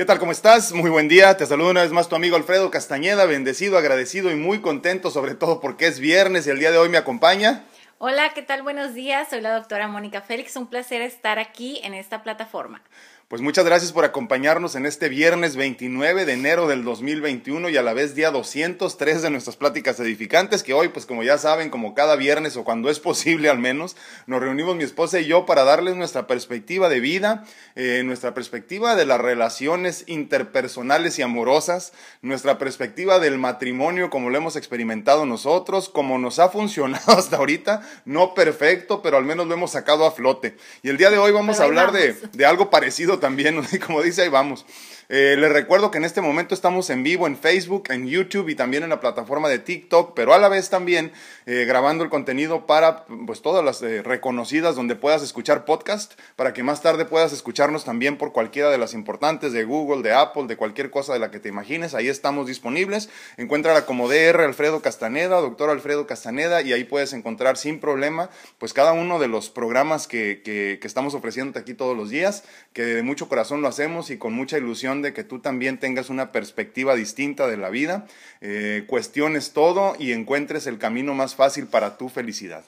¿Qué tal? ¿Cómo estás? Muy buen día. Te saludo una vez más tu amigo Alfredo Castañeda, bendecido, agradecido y muy contento, sobre todo porque es viernes y el día de hoy me acompaña. Hola, ¿qué tal? Buenos días. Soy la doctora Mónica Félix. Un placer estar aquí en esta plataforma. Pues muchas gracias por acompañarnos en este viernes 29 de enero del 2021 y a la vez día 203 de nuestras pláticas edificantes, que hoy, pues como ya saben, como cada viernes o cuando es posible al menos, nos reunimos mi esposa y yo para darles nuestra perspectiva de vida, eh, nuestra perspectiva de las relaciones interpersonales y amorosas, nuestra perspectiva del matrimonio como lo hemos experimentado nosotros, como nos ha funcionado hasta ahorita, no perfecto, pero al menos lo hemos sacado a flote. Y el día de hoy vamos a hablar de, de algo parecido también, como dice, ahí vamos. Eh, les recuerdo que en este momento estamos en vivo en Facebook, en YouTube y también en la plataforma de TikTok, pero a la vez también eh, grabando el contenido para pues todas las eh, reconocidas donde puedas escuchar podcast, para que más tarde puedas escucharnos también por cualquiera de las importantes de Google, de Apple, de cualquier cosa de la que te imagines. Ahí estamos disponibles. Encuéntrala como DR Alfredo Castaneda, doctor Alfredo Castaneda, y ahí puedes encontrar sin problema pues cada uno de los programas que, que, que estamos ofreciéndote aquí todos los días, que de mucho corazón lo hacemos y con mucha ilusión de que tú también tengas una perspectiva distinta de la vida, eh, cuestiones todo y encuentres el camino más fácil para tu felicidad.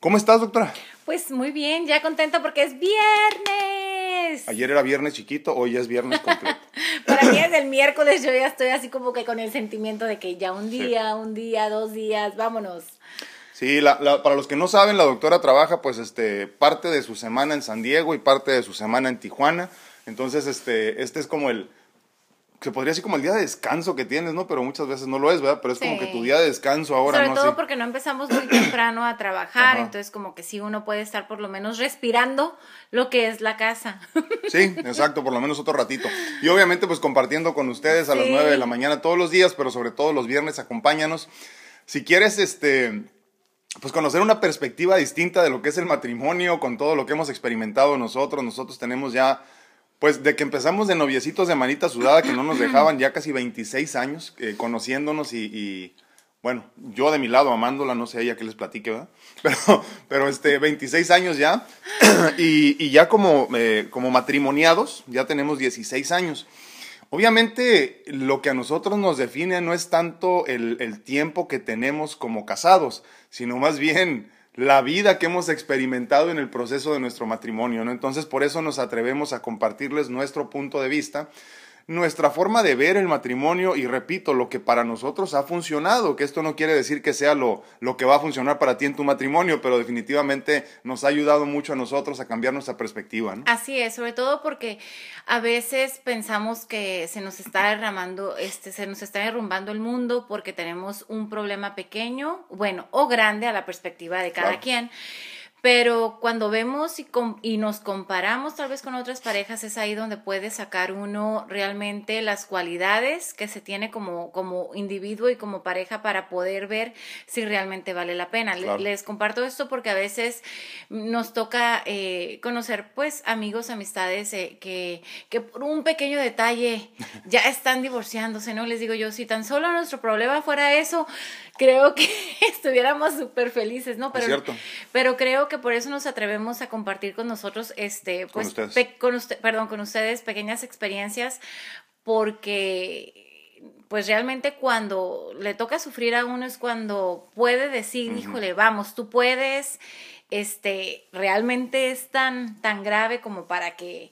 ¿Cómo estás, doctora? Pues muy bien, ya contenta porque es viernes. Ayer era viernes chiquito, hoy es viernes completo. para mí es el miércoles, yo ya estoy así como que con el sentimiento de que ya un día, un día, dos días, vámonos. Sí, para los que no saben, la doctora trabaja pues este, parte de su semana en San Diego y parte de su semana en Tijuana. Entonces, este, este es como el, se podría decir como el día de descanso que tienes, ¿no? Pero muchas veces no lo es, ¿verdad? Pero es como que tu día de descanso ahora, Sobre todo porque no empezamos muy temprano a trabajar, entonces como que sí uno puede estar por lo menos respirando lo que es la casa. Sí, exacto, por lo menos otro ratito. Y obviamente pues compartiendo con ustedes a las 9 de la mañana todos los días, pero sobre todo los viernes, acompáñanos. Si quieres, este pues conocer una perspectiva distinta de lo que es el matrimonio, con todo lo que hemos experimentado nosotros. Nosotros tenemos ya pues de que empezamos de noviecitos de manita sudada que no nos dejaban ya casi 26 años eh, conociéndonos y, bueno, yo de mi lado amándola, no sé ella que les platique, ¿verdad? Pero, pero este, 26 años ya y, ya como, eh, como matrimoniados, ya tenemos 16 años. Obviamente lo que a nosotros nos define no es tanto el, el tiempo que tenemos como casados, sino más bien la vida que hemos experimentado en el proceso de nuestro matrimonio, ¿no? Entonces, por eso nos atrevemos a compartirles nuestro punto de vista nuestra forma de ver el matrimonio y repito, lo que para nosotros ha funcionado, que esto no quiere decir que sea lo, lo que va a funcionar para ti en tu matrimonio, pero definitivamente nos ha ayudado mucho a nosotros a cambiar nuestra perspectiva. ¿no? Así es, sobre todo porque a veces pensamos que se nos está derramando, este, se nos está derrumbando el mundo porque tenemos un problema pequeño, bueno, o grande a la perspectiva de cada quien. Pero cuando vemos y, y, nos comparamos tal vez con otras parejas, es ahí donde puede sacar uno realmente las cualidades que se tiene como, como individuo y como pareja para poder ver si realmente vale la pena. Les comparto esto porque a veces nos toca eh, conocer pues amigos, amistades eh, que, que por un pequeño detalle ya están divorciándose, ¿no? Les digo yo, si tan solo nuestro problema fuera eso, creo que estuviéramos súper felices, ¿no? Pero, pero creo que por eso nos atrevemos a compartir con nosotros, este, pues, con ustedes. perdón, con ustedes pequeñas experiencias, porque pues realmente cuando le toca sufrir a uno es cuando puede decir, híjole, vamos, tú puedes, este, realmente es tan, tan grave como para que,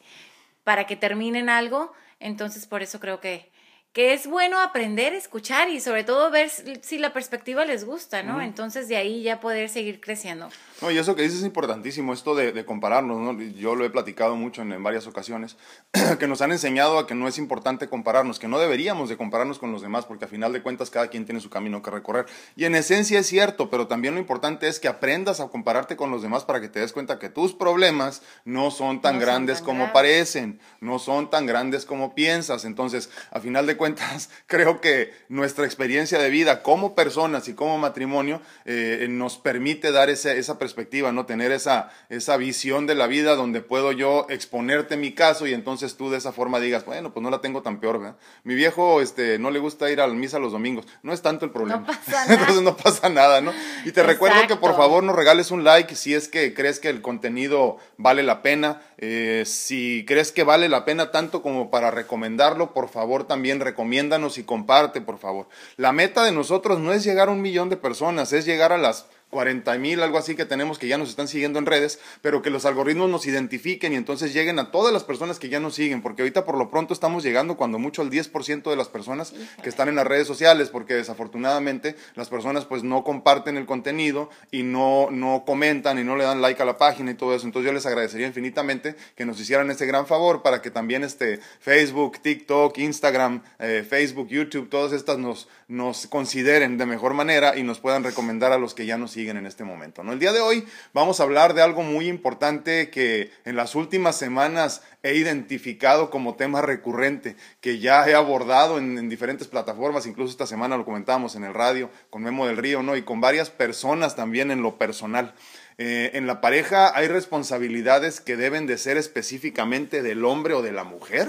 para que terminen algo, entonces por eso creo que, que es bueno aprender, escuchar y sobre todo ver si la perspectiva les gusta, ¿no? Entonces de ahí ya poder seguir creciendo. No, y eso que dices es importantísimo, esto de, compararnos, ¿no? Yo lo he platicado mucho en, varias ocasiones, que nos han enseñado a que no es importante compararnos, que no deberíamos de compararnos con los demás, porque a final de cuentas cada quien tiene su camino que recorrer. Y en esencia es cierto, pero también lo importante es que aprendas a compararte con los demás para que te des cuenta que tus problemas no son tan grandes como parecen, no son tan grandes como piensas. Entonces, a final de cuentas creo que nuestra experiencia de vida como personas y como matrimonio eh, nos permite dar esa perspectiva, ¿no? Tener esa, esa visión de la vida donde puedo yo exponerte mi caso y entonces tú de esa forma digas, bueno, pues no la tengo tan peor, ¿verdad? Mi viejo este, no le gusta ir a la misa los domingos, no es tanto el problema. No pasa nada. entonces no pasa nada, ¿no? Y te recuerdo que por favor nos regales un like si es que crees que el contenido vale la pena. Eh, si crees que vale la pena tanto como para recomendarlo, por favor también recomiéndanos y comparte, por favor. La meta de nosotros no es llegar a un millón de personas, es llegar a las 40 mil, algo así que tenemos que ya nos están siguiendo en redes, pero que los algoritmos nos identifiquen y entonces lleguen a todas las personas que ya nos siguen, porque ahorita por lo pronto estamos llegando cuando mucho al 10% de las personas que están en las redes sociales, porque desafortunadamente las personas pues no comparten el contenido y no, no comentan y no le dan like a la página y todo eso. Entonces yo les agradecería infinitamente que nos hicieran ese gran favor para que también este Facebook, TikTok, Instagram, eh, Facebook, YouTube, todas estas nos, nos consideren de mejor manera y nos puedan recomendar a los que ya nos siguen en este momento. ¿no? El día de hoy vamos a hablar de algo muy importante que en las últimas semanas he identificado como tema recurrente, que ya he abordado en, diferentes plataformas, incluso esta semana lo comentábamos en el radio con Memo del Río, ¿no? y con varias personas también en lo personal. Eh, en la pareja hay responsabilidades que deben de ser específicamente del hombre o de la mujer.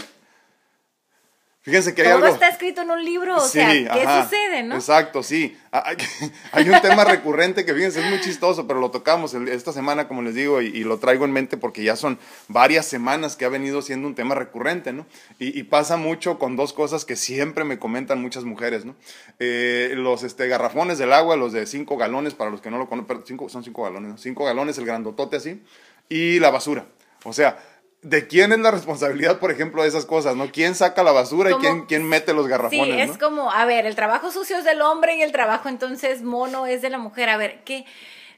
Fíjense que hay Todo algo. está escrito en un libro, o sea, ¿qué sucede, no? Exacto, sí. Hay un tema recurrente que, fíjense, es muy chistoso, pero lo tocamos esta semana, como les digo, y, lo traigo en mente porque ya son varias semanas que ha venido siendo un tema recurrente, ¿no? Y, pasa mucho con dos cosas que siempre me comentan muchas mujeres, ¿no? Eh, los este, garrafones del agua, los de cinco galones, para los que no lo conocen, cinco, son cinco galones, ¿no? Cinco galones, el grandotote así, y la basura. O sea, ¿De quién es la responsabilidad, por ejemplo, de esas cosas, no? ¿Quién saca la basura y quién, quién mete los garrafones? Sí, es como, a ver, el trabajo sucio es del hombre y el trabajo entonces mono es de la mujer. A ver, ¿qué?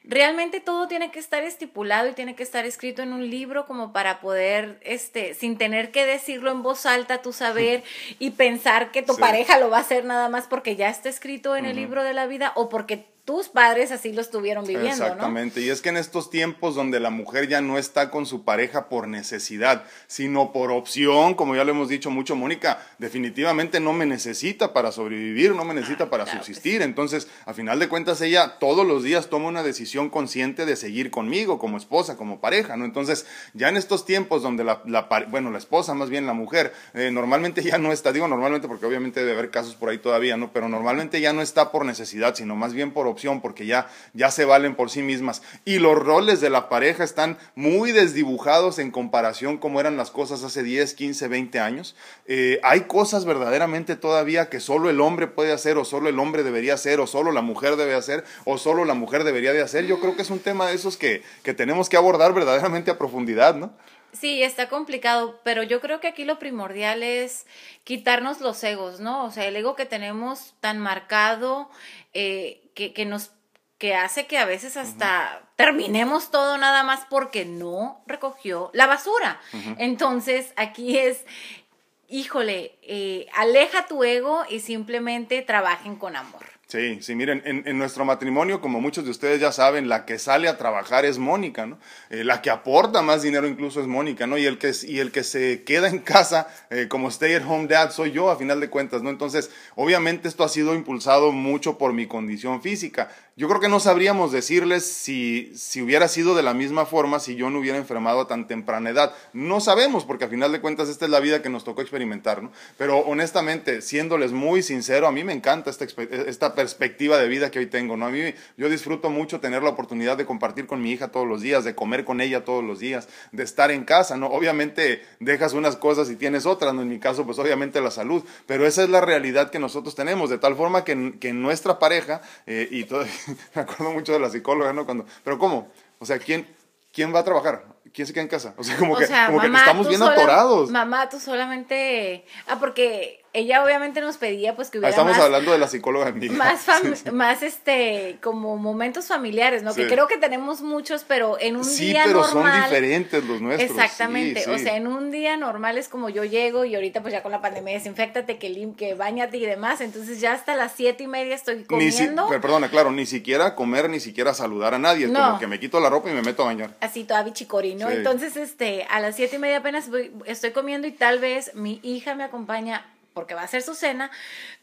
realmente todo tiene que estar estipulado y tiene que estar escrito en un libro como para poder, este, sin tener que decirlo en voz alta, tú saber y pensar que tu pareja lo va a hacer nada más porque ya está escrito en el libro de la vida o porque tus padres así lo estuvieron viviendo. Exactamente, y es que en estos tiempos donde la mujer ya no está con su pareja por necesidad, sino por opción, como ya lo hemos dicho mucho, Mónica, definitivamente no me necesita para sobrevivir, no me necesita ah, para subsistir. Entonces, a final de cuentas, ella todos los días toma una decisión consciente de seguir conmigo como esposa, como pareja, ¿no? Entonces, ya en estos tiempos donde la, bueno, la esposa, más bien la mujer, eh, normalmente ya no está, digo normalmente porque obviamente debe haber casos por ahí todavía, ¿no? Pero normalmente ya no está por necesidad, sino más bien por opción porque ya, ya se valen por sí mismas. Y los roles de la pareja están muy desdibujados en comparación como eran las cosas hace 10, 15, 20 años. Eh, hay cosas verdaderamente todavía que solo el hombre puede hacer o solo el hombre debería hacer o solo la mujer debe hacer o solo la mujer debería de hacer. Yo creo que es un tema de esos que, que tenemos que abordar verdaderamente a profundidad, ¿no? Sí, está complicado, pero yo creo que aquí lo primordial es quitarnos los egos, ¿no? O sea, el ego que tenemos tan marcado, eh, que, que nos que hace que a veces hasta terminemos todo nada más porque no recogió la basura. Entonces, aquí es, híjole, eh, aleja tu ego y simplemente trabajen con amor. Sí, sí, miren, en, nuestro matrimonio, como muchos de ustedes ya saben, la que sale a trabajar es Mónica, ¿no? Eh, la que aporta más dinero incluso es Mónica, ¿no? Y el que, y el que se queda en casa eh, como stay at home dad soy yo, a final de cuentas, ¿no? Entonces, obviamente esto ha sido impulsado mucho por mi condición física. Yo creo que no sabríamos decirles si, si hubiera sido de la misma forma si yo no hubiera enfermado a tan temprana edad. No sabemos, porque a final de cuentas esta es la vida que nos tocó experimentar, ¿no? Pero honestamente, siéndoles muy sincero, a mí me encanta esta, esta perspectiva de vida que hoy tengo, ¿no? A mí yo disfruto mucho tener la oportunidad de compartir con mi hija todos los días, de comer con ella todos los días, de estar en casa, ¿no? Obviamente dejas unas cosas y tienes otras, ¿no? En mi caso, pues obviamente la salud, pero esa es la realidad que nosotros tenemos, de tal forma que, que nuestra pareja, eh, y todo, me acuerdo mucho de la psicóloga, ¿no? Cuando, pero ¿cómo? O sea, ¿quién, quién va a trabajar? ¿Quién se queda en casa? O sea, como, que, como que estamos bien atorados. Mamá, tú solamente... Ah, porque ella obviamente nos pedía pues que hubiera Estamos hablando de la psicóloga en Más, más este, como momentos familiares, ¿no? Que creo que tenemos muchos, pero en un día normal... Sí, pero son diferentes los nuestros. Exactamente, o sea, en un día normal es como yo llego y ahorita pues ya con la pandemia desinfectate, que, lim que bañate y demás, entonces ya hasta las siete y media estoy comiendo. Ni perdona, claro, ni siquiera comer, ni siquiera saludar a nadie, es como que me quito la ropa y me meto a bañar. Así toda bichicori, ¿no? Entonces, este, a las siete y media apenas estoy comiendo y tal vez mi hija me acompaña porque va a ser su cena,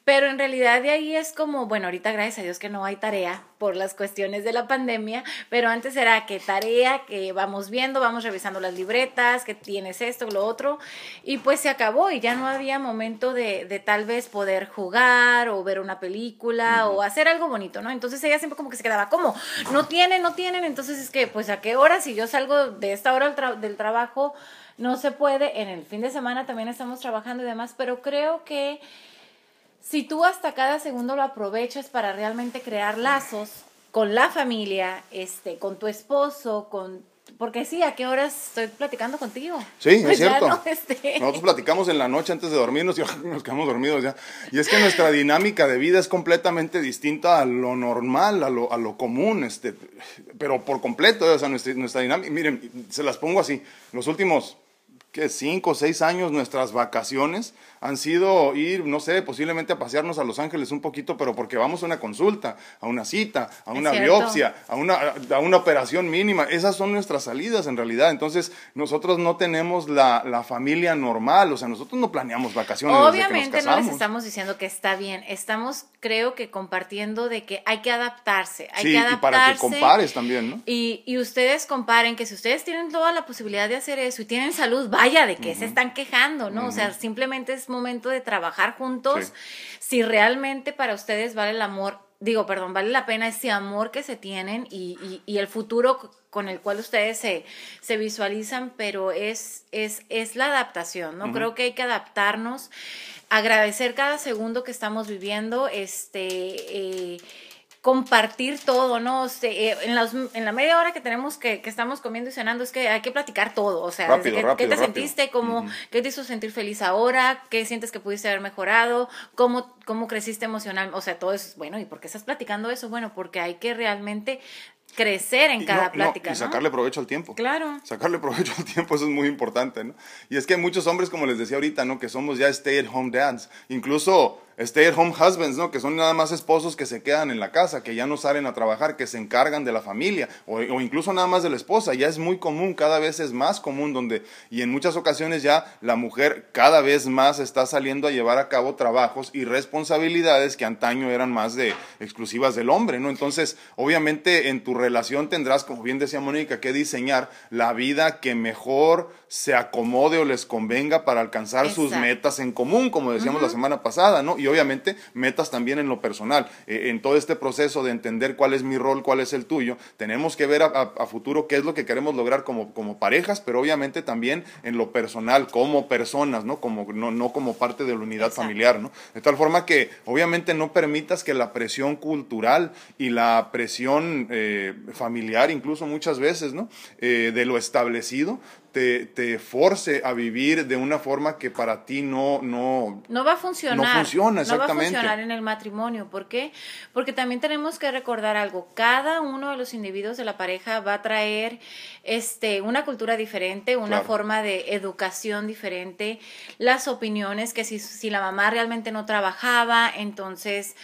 pero en realidad de ahí es como, bueno, ahorita gracias a Dios que no hay tarea por las cuestiones de la pandemia, pero antes era que tarea, que vamos viendo, vamos revisando las libretas, que tienes esto, lo otro, y pues se acabó y ya no había momento de, de tal vez poder jugar o ver una película o hacer algo bonito, ¿no? Entonces ella siempre como que se quedaba, como, no tienen, no tienen, entonces es que, pues a qué hora, si yo salgo de esta hora del trabajo, no se puede, en el fin de semana también estamos trabajando y demás, pero creo que si tú hasta cada segundo lo aprovechas para realmente crear lazos con la familia, este, con tu esposo, con porque sí, ¿a qué horas estoy platicando contigo? Sí, es cierto. Este. Nosotros platicamos en la noche antes de dormirnos y nos quedamos dormidos ya. Y es que nuestra dinámica de vida es completamente distinta a lo normal, a lo, a lo común, este, pero por completo, o sea, nuestra, nuestra dinámica, miren, se las pongo así, los últimos que cinco o seis años nuestras vacaciones han sido ir, no sé, posiblemente a pasearnos a Los Ángeles un poquito, pero porque vamos a una consulta, a una cita, a una biopsia, a una, a una operación mínima. Esas son nuestras salidas en realidad. Entonces, nosotros no tenemos la, la familia normal, o sea, nosotros no planeamos vacaciones. Obviamente no les estamos diciendo que está bien, estamos creo que compartiendo de que hay que adaptarse, hay que adaptarse. Y para que compares también, ¿no? Y, y ustedes comparen que si ustedes tienen toda la posibilidad de hacer eso y tienen salud, vaya, de que se están quejando, ¿no? O sea, simplemente es momento de trabajar juntos. Si realmente para ustedes vale el amor, digo, perdón, vale la pena ese amor que se tienen y, y, el futuro con el cual ustedes se, se visualizan, pero es, es, es la adaptación, ¿no? Creo que hay que adaptarnos, agradecer cada segundo que estamos viviendo, este... Eh, compartir todo, ¿no? Eh, en, en la media hora que tenemos que, que, estamos comiendo y cenando es que hay que platicar todo, o sea, ¿qué, te sentiste? ¿Cómo, ¿Qué te hizo sentir feliz ahora? ¿Qué sientes que pudiste haber mejorado? ¿Cómo, cómo creciste emocional? O sea, todo eso es bueno. ¿Y por qué estás platicando eso? Bueno, porque hay que realmente crecer en cada plática. y sacarle provecho al tiempo. Claro. Sacarle provecho al tiempo, eso es muy importante, ¿no? Y es que hay muchos hombres, como les decía ahorita, ¿no? Que somos ya stay at home dads. Incluso stay at home husbands, ¿no? Que son nada más esposos que se quedan en la casa, que ya no salen a trabajar, que se encargan de la familia, o, incluso nada más de la esposa. Ya es muy común, cada vez es más común, donde, y en muchas ocasiones ya la mujer cada vez más está saliendo a llevar a cabo trabajos y responsabilidades que antaño eran más de exclusivas del hombre, ¿no? Entonces, obviamente en tu relación tendrás, como bien decía Mónica, que diseñar la vida que mejor se acomode o les convenga para alcanzar sus metas en común, como decíamos la semana pasada, ¿no? Y obviamente metas también en lo personal. Eh, en todo este proceso de entender cuál es mi rol, cuál es el tuyo, tenemos que ver a, futuro qué es lo que queremos lograr como, como parejas, pero obviamente también en lo personal, como personas, ¿no? Como, no, no como parte de la unidad familiar, ¿no? De tal forma que obviamente no permitas que la presión cultural y la presión eh, familiar, incluso muchas veces, ¿no? Eh, de lo establecido, te, te, force a vivir de una forma que para ti no, no, no va a funcionar. No funciona, exactamente. No va a funcionar en el matrimonio. ¿Por qué? Porque también tenemos que recordar algo. Cada uno de los individuos de la pareja va a traer este, una cultura diferente, una forma de educación diferente, las opiniones, que si, si la mamá realmente no trabajaba, entonces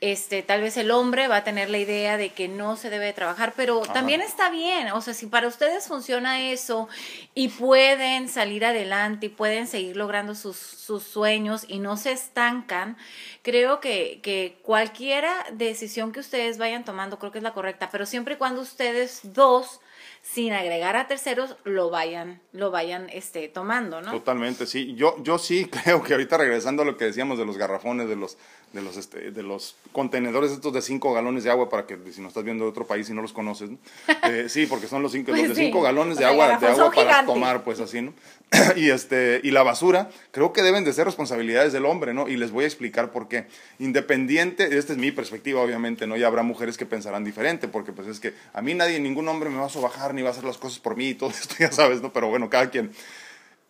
este, tal vez el hombre va a tener la idea de que no se debe trabajar, pero también está bien, o sea, si para ustedes funciona eso y pueden salir adelante y pueden seguir logrando sus, sus sueños y no se estancan, creo que, que cualquiera decisión que ustedes vayan tomando creo que es la correcta, pero siempre y cuando ustedes dos sin agregar a terceros lo vayan lo vayan este tomando, ¿no? Totalmente, sí. Yo yo sí creo que ahorita regresando a lo que decíamos de los garrafones de los de los, este, de los contenedores estos de 5 galones de agua para que si no estás viendo de otro país y no los conoces, eh, sí, porque son los, cinco, los de 5 galones de agua, de agua para tomar, pues así, ¿no? y, este, y la basura, creo que deben de ser responsabilidades del hombre, ¿no? Y les voy a explicar por qué. Independiente, esta es mi perspectiva, obviamente, ¿no? Y habrá mujeres que pensarán diferente, porque pues es que a mí nadie, ningún hombre me va a sobajar ni va a hacer las cosas por mí y todo esto, ya sabes, ¿no? Pero bueno, cada quien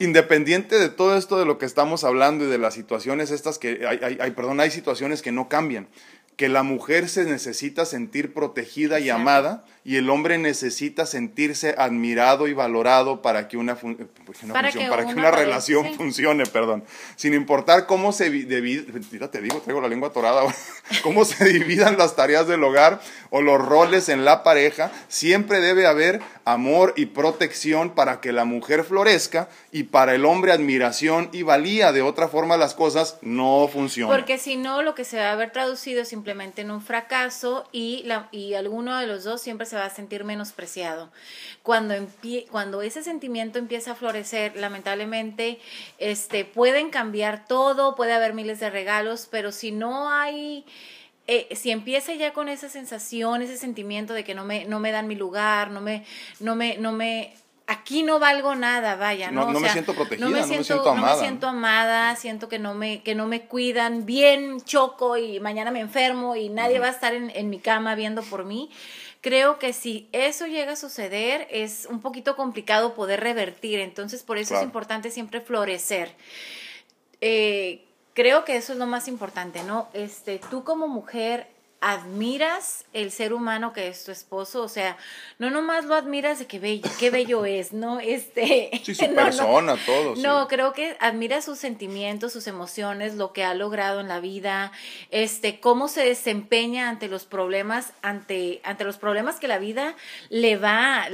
independiente de todo esto de lo que estamos hablando y de las situaciones estas que hay, hay, perdón, hay situaciones que no cambian, que la mujer se necesita sentir protegida y amada y el hombre necesita sentirse admirado y valorado para que una, fun- una Para función- que para que una relación sí. funcione, perdón. Sin importar cómo se mira, te digo, traigo la lengua atorada cómo se dividan las tareas del hogar o los roles en la pareja, siempre debe haber amor y protección para que la mujer florezca y para el hombre admiración y valía. De otra forma las cosas no funcionan. Porque si no, lo que se va a ver traducido es simplemente en un fracaso y, la, y alguno de los dos siempre se va a sentir menospreciado. Cuando, cuando ese sentimiento empieza a florecer, lamentablemente este, pueden cambiar todo, puede haber miles de regalos, pero si no hay... eh, si empieza ya con esa sensación, ese sentimiento de que no me, no me dan mi lugar, no me, no me, no me, aquí no valgo nada, vaya, No- ¿no? O no me siento protegida, no me no me siento, siento no amada, me siento amada, siento que no me, que no me cuidan, bien choco y mañana me enfermo y nadie va a estar en, en mi cama viendo por mí. Creo que si eso llega a suceder es un poquito complicado poder revertir, entonces por eso Claro. es importante siempre florecer. Eh, creo que eso es lo más importante, ¿no? Este, tú como mujer admiras el ser humano que es tu esposo, o sea, no nomás lo admiras de que bello, qué bello es, ¿no? Este, Sí, su no, no. persona, todo. sí. No, creo que admira sus sentimientos, sus emociones, lo que ha logrado en la vida, este, cómo se desempeña ante los problemas, ante, ante los problemas que la vida le va,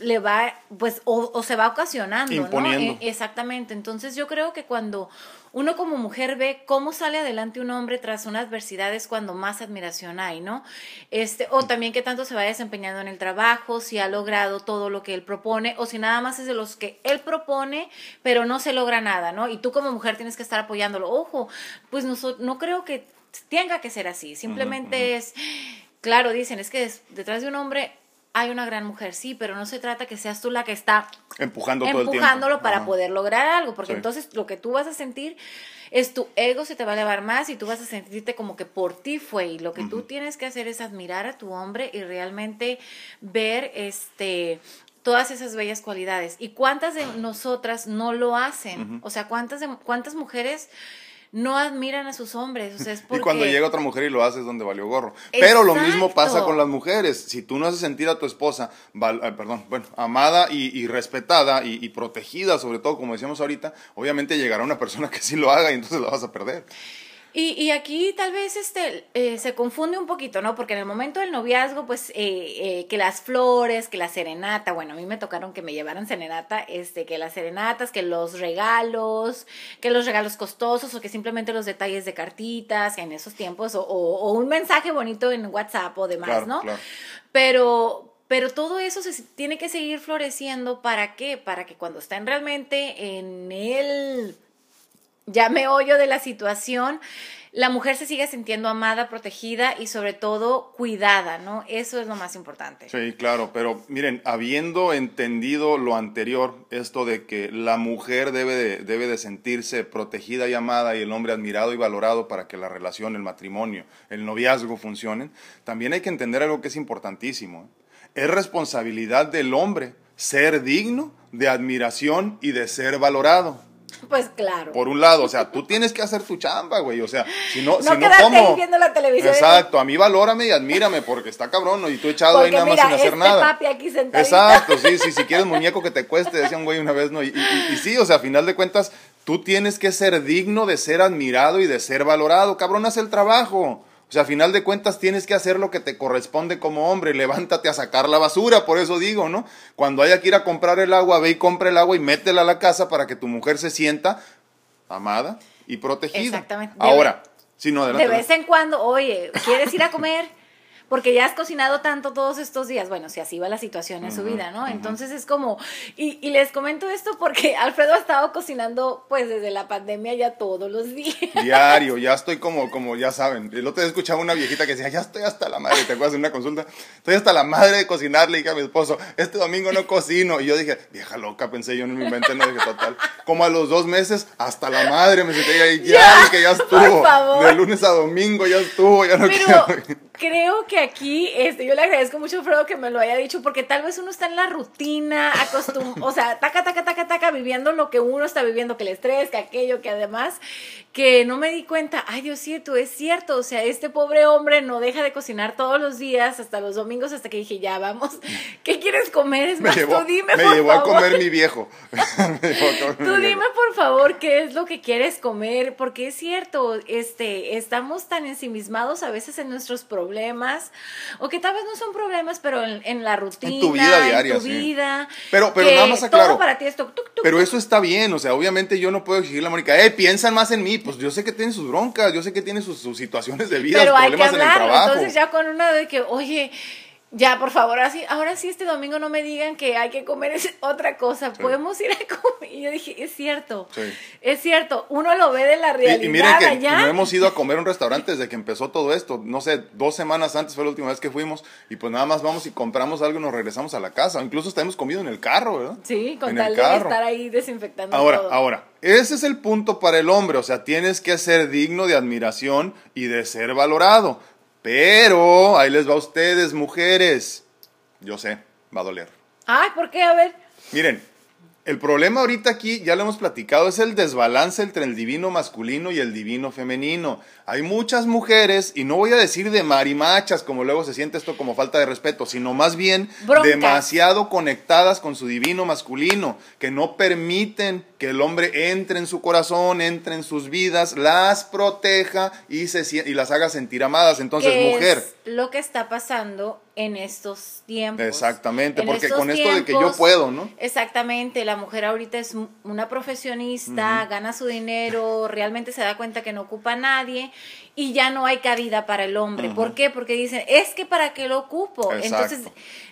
le va, pues, o, o se va ocasionando, Imponiendo. ¿no? E- exactamente. Entonces yo creo que cuando uno como mujer ve cómo sale adelante un hombre tras una adversidad es cuando más admiración hay, ¿no? Este, o también que tanto se va desempeñando en el trabajo, si ha logrado todo lo que él propone, o si nada más es de los que él propone, pero no se logra nada, ¿no? Y tú como mujer tienes que estar apoyándolo. Ojo, pues no, no creo que tenga que ser así, simplemente es, claro, dicen, es que des- detrás de un hombre hay una gran mujer, sí, pero no se trata que seas tú la que está Empujando todo el tiempo. empujándolo para Ajá. poder lograr algo, porque Sí. entonces lo que tú vas a sentir es tu ego se te va a elevar más y tú vas a sentirte como que por ti fue y lo que tú tienes que hacer es admirar a tu hombre y realmente ver este todas esas bellas cualidades y cuántas de nosotras no lo hacen, o sea, cuántas de- cuántas mujeres no admiran a sus hombres, o sea, es porque Y cuando llega otra mujer y lo hace es donde valió gorro. Pero lo mismo pasa con las mujeres. Si tú no haces sentir a tu esposa, val- eh, perdón, bueno, amada y, y respetada y, y protegida, sobre todo, como decíamos ahorita, obviamente llegará una persona que sí lo haga y entonces la vas a perder. Y, y aquí tal vez este eh, se confunde un poquito, ¿no? Porque en el momento del noviazgo, pues eh, eh, que las flores, que la serenata, bueno, a mí me tocaron que me llevaran serenata, este, que las serenatas, que los regalos, que los regalos costosos o que simplemente los detalles de cartitas en esos tiempos o, o- o un mensaje bonito en WhatsApp o demás, Claro, ¿no? claro. Pero, pero todo eso se tiene que seguir floreciendo. ¿Para qué? Para que cuando estén realmente en el ya me hoyo de la situación, la mujer se siga sintiendo amada, protegida y sobre todo cuidada, ¿no? Eso es lo más importante. Sí, claro, pero miren, habiendo entendido lo anterior, esto de que la mujer debe de, debe de sentirse protegida y amada y el hombre admirado y valorado para que la relación, el matrimonio, el noviazgo funcionen, también hay que entender algo que es importantísimo. Es responsabilidad del hombre ser digno de admiración y de ser valorado. Pues claro. Por un lado, o sea, tú tienes que hacer tu chamba, güey. O sea, si no, No si no, ahí viendo la televisión. Exacto, a mí valórame y admírame porque está cabrón, ¿no? Y tú echado Porque ahí nada mira, más sin hacer este nada. papi aquí sentadito. Exacto, sí, sí, si quieres muñeco que te cueste, decía un güey una vez, ¿no? Y, y- y sí, o sea, a final de cuentas, tú tienes que ser digno de ser admirado y de ser valorado. Cabrón, haz el trabajo. O sea, a final de cuentas tienes que hacer lo que te corresponde como hombre. Levántate a sacar la basura, por eso digo, ¿no? Cuando haya que ir a comprar el agua, ve y compra el agua y métela a la casa para que tu mujer se sienta amada y protegida. Exactamente. Ahora, si no, De adelante. vez en cuando, oye, ¿quieres ir a comer? Porque ya has cocinado tanto todos estos días. Bueno, si así va la situación en su vida, ¿no? Entonces es como. Y, y les comento esto porque Alfredo ha estado cocinando, pues desde la pandemia ya todos los días. Diario, ya estoy como, como ya saben. El otro día escuchaba una viejita que decía, ya estoy hasta la madre, ¿te acuerdas de una consulta? Estoy hasta la madre de cocinar, le dije a mi esposo, este domingo no cocino. Y yo dije, vieja loca, pensé yo en mi mente, no dije total. Como a los dos meses, hasta la madre me senté ahí, ya, Ya, dije, ya por estuvo. favor. De lunes a domingo ya estuvo, ya no Pero quiero. Creo que aquí, este, yo le agradezco mucho a Fredo que me lo haya dicho, porque tal vez uno está en la rutina, acostum o sea, taca, taca, taca, taca, viviendo lo que uno está viviendo, que el estrés, que aquello, que además, que no me di cuenta, ay Dios cierto, es cierto, o sea, este pobre hombre no deja de cocinar todos los días, hasta los domingos, hasta que dije, ya vamos, ¿qué quieres comer? Es más, tú dime, me llevó a comer mi viejo. tú dime, por favor, qué es lo que quieres comer, porque es cierto, este, estamos tan ensimismados a veces en nuestros problemas, o que tal vez no son problemas, pero en, la rutina, en tu vida diaria, en tu vida. Pero, pero nada más aclaro. Todo para ti esto. pero eso está bien, o sea, obviamente yo no puedo exigirle a Mónica, eh, piensan más en mí, pues yo sé que tiene sus broncas, yo sé que tiene sus, situaciones de vida, pero problemas hay que hablarlo, Entonces ya con una de que, oye, ya, por favor, así, ahora sí este domingo no me digan que hay que comer otra cosa, podemos ir a comer. Y yo dije, es cierto, es cierto, uno lo ve de la realidad. Y, miren que no hemos ido a comer a un restaurante desde que empezó todo esto, no sé, dos semanas antes fue la última vez que fuimos y pues nada más vamos y compramos algo y nos regresamos a la casa, incluso hasta hemos comido en el carro, ¿verdad? Sí, con tal de estar ahí desinfectando. Ahora, ahora, ese es el punto para el hombre, o sea, tienes que ser digno de admiración y de ser valorado. Pero ahí les va a ustedes, mujeres. Yo sé, va a doler. Ay, ¿por qué? A ver. Miren, el problema ahorita aquí, ya lo hemos platicado, es el desbalance entre el divino masculino y el divino femenino. Hay muchas mujeres, y no voy a decir de marimachas, como luego se siente esto como falta de respeto, sino más bien demasiado conectadas con su divino masculino, que no permiten que el hombre entre en su corazón, entre en sus vidas, las proteja y, se, y las haga sentir amadas. Entonces, mujer. Es lo que está pasando en estos tiempos. Exactamente, porque con esto de que yo puedo, ¿no? Exactamente, la mujer ahorita es una profesionista, gana su dinero, realmente se da cuenta que no ocupa a nadie y ya no hay cabida para el hombre. ¿Por qué? Porque dicen, es que para qué lo ocupo. Entonces,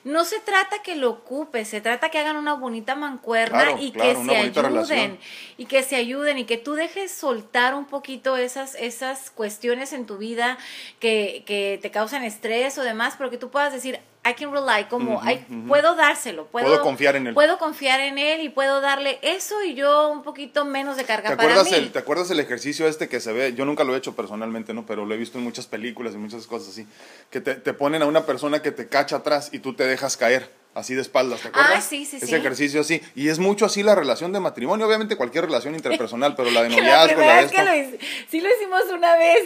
no se trata que lo ocupe, se trata que hagan una bonita mancuerna y que se ayuden. Y que se ayuden y que tú dejes soltar un poquito esas, esas cuestiones en tu vida que, que te causan estrés o demás, pero que tú puedas decir, I can rely, como puedo dárselo, puedo, confiar en él. Puedo confiar en él y puedo darle eso y yo un poquito menos de carga ¿Te para mí. El, ¿Te acuerdas el ejercicio este que se ve? Yo nunca lo he hecho personalmente, ¿no? Pero lo he visto en muchas películas y muchas cosas así. Que te, te ponen a una persona que te cacha atrás y tú te dejas caer así de espaldas, ¿te acuerdas? Ah, sí, sí, Ese ejercicio así. Y es mucho así la relación de matrimonio, obviamente cualquier relación interpersonal, pero la de noviazgo, la, de esto. sí lo hicimos una vez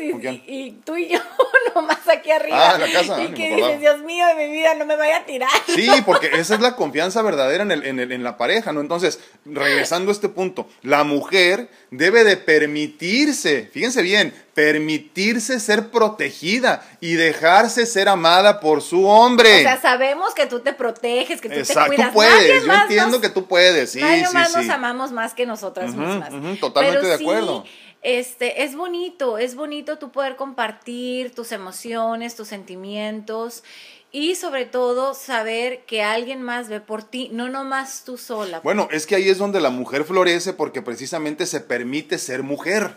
y, tú y yo nomás aquí arriba. Ah, en la casa. Y que dices, Dios mío de mi vida, no me vaya a tirar. Sí, porque esa es la confianza verdadera en, el, en, el, en la pareja, ¿no? Entonces, regresando a este punto, la mujer debe de permitirse, fíjense bien, permitirse ser protegida y dejarse ser amada por su hombre. O sea, sabemos que tú te proteges, que tú te cuidas. Tú puedes, yo entiendo que tú puedes, sí, nadie sí, más nos amamos más que nosotras mismas. totalmente de acuerdo. este, es bonito, es bonito tú poder compartir tus emociones, tus sentimientos y sobre todo saber que alguien más ve por ti, no nomás tú sola. Bueno, es que ahí es donde la mujer florece porque precisamente se permite ser mujer.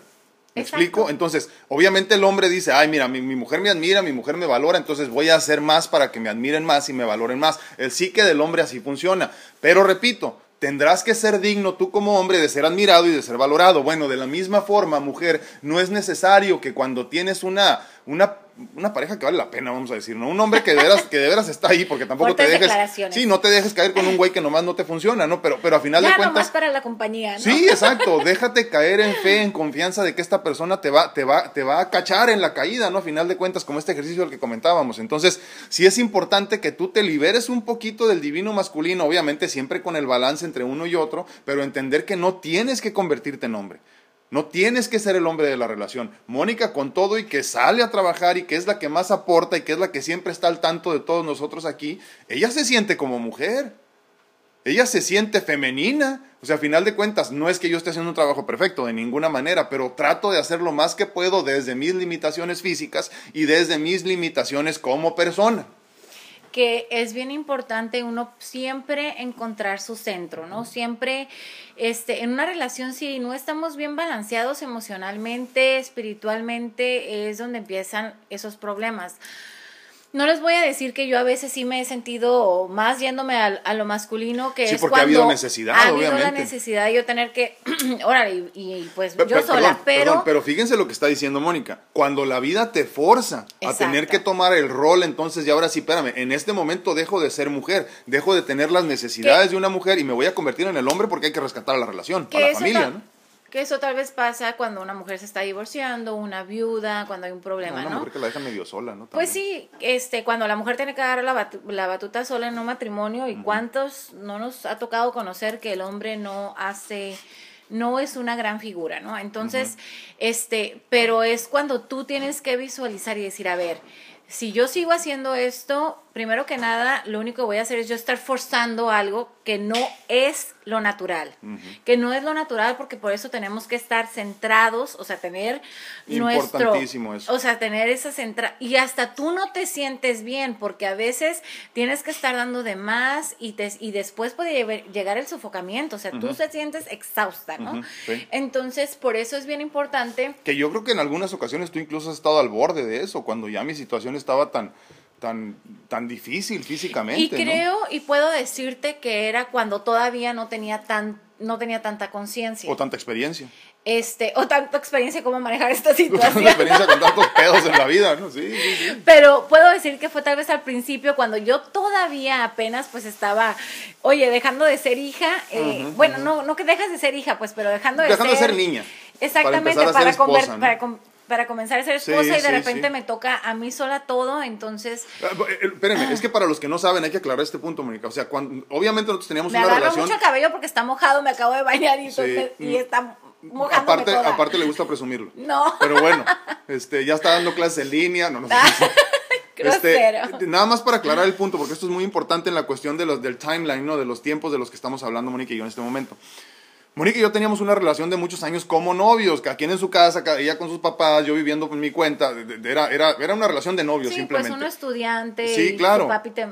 ¿Me explico? Entonces, obviamente el hombre dice, ay, mira, mi, mujer me admira, mi mujer me valora, entonces voy a hacer más para que me admiren más y me valoren más. El psique del hombre así funciona. Pero repito, tendrás que ser digno tú como hombre de ser admirado y de ser valorado. Bueno, de la misma forma, mujer, no es necesario que cuando tienes una, una una pareja que vale la pena, vamos a decir, ¿no? Un hombre que de veras, que de veras está ahí, porque tampoco te dejes. Sí, no te dejes caer con un güey que nomás no te funciona, ¿no? Pero, pero a final de cuentas. Nomás para la compañía, ¿no? Sí, exacto. Déjate caer en fe, en confianza de que esta persona te va, te va, te va a cachar en la caída, ¿no? A final de cuentas, como este ejercicio del que comentábamos. Entonces, sí es importante que tú te liberes un poquito del divino masculino, obviamente siempre con el balance entre uno y otro, pero entender que no tienes que convertirte en hombre. No tienes que ser el hombre de la relación. Mónica con todo y que sale a trabajar y que es la que más aporta y que es la que siempre está al tanto de todos nosotros aquí, ella se siente como mujer. Ella se siente femenina. O sea, a final de cuentas, no es que yo esté haciendo un trabajo perfecto de ninguna manera, pero trato de hacer lo más que puedo desde mis limitaciones físicas y desde mis limitaciones como persona que es bien importante uno siempre encontrar su centro, ¿no? Siempre este, en una relación, si no estamos bien balanceados emocionalmente, espiritualmente, es donde empiezan esos problemas. No les voy a decir que yo a veces sí me he sentido más yéndome a, a lo masculino que Sí, es porque cuando ha habido necesidad, ha habido la necesidad de yo tener que, órale, y, y, pues Pe- yo sola, perdón, pero, perdón, pero fíjense lo que está diciendo Mónica. Cuando la vida te forza a tener que tomar el rol, entonces ya ahora sí, espérame, en este momento dejo de ser mujer, dejo de tener las necesidades de una mujer y me voy a convertir en el hombre porque hay que rescatar a la relación, a la familia, ¿no? Que eso tal vez pasa cuando una mujer se está divorciando, una viuda, cuando hay un problema, Una ¿no? mujer que la deja medio sola, ¿no? Pues sí, este, cuando la mujer tiene que dar la, la batuta sola en un matrimonio, ¿y cuántos no nos ha tocado conocer que el hombre no hace, no es una gran figura, ¿no? Entonces, este, pero es cuando tú tienes que visualizar y decir, a ver, si yo sigo haciendo esto, primero que nada, lo único que voy a hacer es yo estar forzando algo que no es lo natural, que no es lo natural porque por eso tenemos que estar centrados, o sea, tener nuestro, Importantísimo eso. o sea, tener esa centra y hasta tú no te sientes bien porque a veces tienes que estar dando de más y te, y después puede llegar el sofocamiento, o sea, tú te sientes exhausta, ¿no? Sí. Entonces, por eso es bien importante Que yo creo que en algunas ocasiones tú incluso has estado al borde de eso, cuando ya mi situación estaba tan, tan, tan difícil físicamente. Y ¿no? creo y puedo decirte que era cuando todavía no tenía tan no tenía tanta conciencia. O tanta experiencia. Este, o tanta experiencia como manejar esta Tanta situación. experiencia con tantos pedos en la vida, ¿no? Sí, sí, sí. Pero puedo decir que fue tal vez al principio cuando yo todavía apenas pues estaba, oye, dejando de ser hija, eh, bueno, no, no que dejas de ser hija, pues, pero dejando de Dejando de ser... ser niña. Exactamente, Para para, ser ¿no? para, para comenzar a ser Sí, esposa y de sí, repente sí. me toca a mí sola todo, entonces Ah, eh, Espérenme, es que para los que no saben hay que aclarar este punto, Mónica. O sea, cuando, obviamente nosotros teníamos me una agarro relación. mucho el cabello porque está mojado, me acabo de bañar y, entonces- y Mm. está mojándome Aparte, toda. aparte le gusta presumirlo. No. Pero bueno, este, ya está dando clases en línea. No, no. Este, nada más para aclarar el punto, porque esto es muy importante en la cuestión de los, del timeline, ¿no? De los tiempos de los que estamos hablando, Mónica y yo en este momento. Mónica y yo teníamos una relación de muchos años como novios, cada quien en su casa, cada- ella con sus papás, yo viviendo por mi cuenta. Era, era, era una relación de novios, Sí, simplemente. pues uno estudiante Sí, y claro. tu papi te,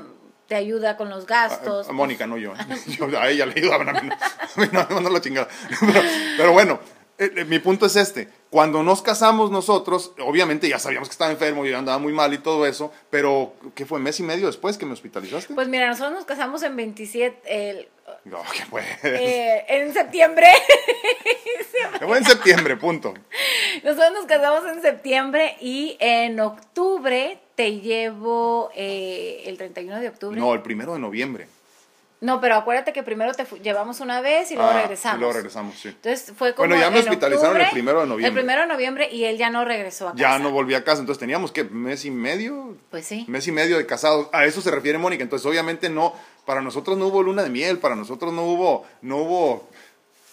te ayuda con los gastos. A, a Mónica, no yo. Yo a ella le ayudaban a mí. No, a mí no mandó la chingada. Pero, pero bueno, eh, eh, mi punto es este. Cuando nos casamos nosotros, obviamente ya sabíamos que estaba enfermo, yo andaba muy mal y todo eso, pero ¿qué fue? ¿Mes y medio después que me hospitalizaste? Pues mira, nosotros nos casamos en 27, el- No, ¿qué fue? eh, en septiembre. ¿Qué fue en septiembre, punto. Nosotros nos casamos en septiembre y en octubre te llevo eh, el 31 de octubre. No, el primero de noviembre. No, pero acuérdate que primero te llevamos una vez y luego Ah, regresamos. Y luego regresamos, sí. Entonces fue como Bueno, ya me hospitalizaron el primero de noviembre. El primero de noviembre y él ya no regresó a casa. Ya no volví a casa, entonces teníamos que mes y medio, Pues sí. mes y medio de casados. A eso se refiere Mónica. Entonces, obviamente no, para nosotros no hubo luna de miel, para nosotros no hubo, no hubo,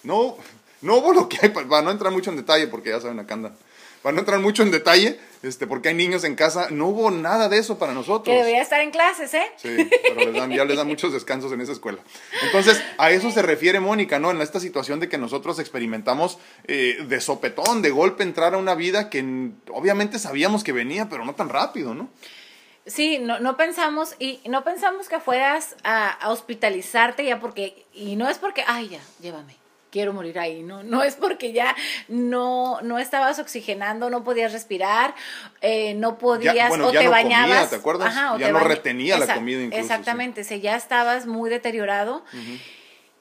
no, no hubo lo que hay, para no entrar mucho en detalle, porque ya saben acá andan. Para no entrar mucho en detalle, este, porque hay niños en casa, no hubo nada de eso para nosotros. Que debería estar en clases, ¿eh? Sí, pero les dan, ya les dan muchos descansos en esa escuela. Entonces, a eso se refiere Mónica, ¿no? En esta situación de que nosotros experimentamos eh, de sopetón, de golpe, entrar a una vida que obviamente sabíamos que venía, pero no tan rápido, ¿no? Sí, no, no pensamos, y no pensamos que fueras a, a hospitalizarte ya porque, y no es porque, ay ya, llévame, quiero morir ahí, no, no es porque ya no, no estabas oxigenando, no podías respirar, eh, no podías, bueno, o ya te no bañabas. comía, ¿te acuerdas? o Ya te no retenía la comida incluso, sí. Exactamente, si ya estabas muy deteriorado.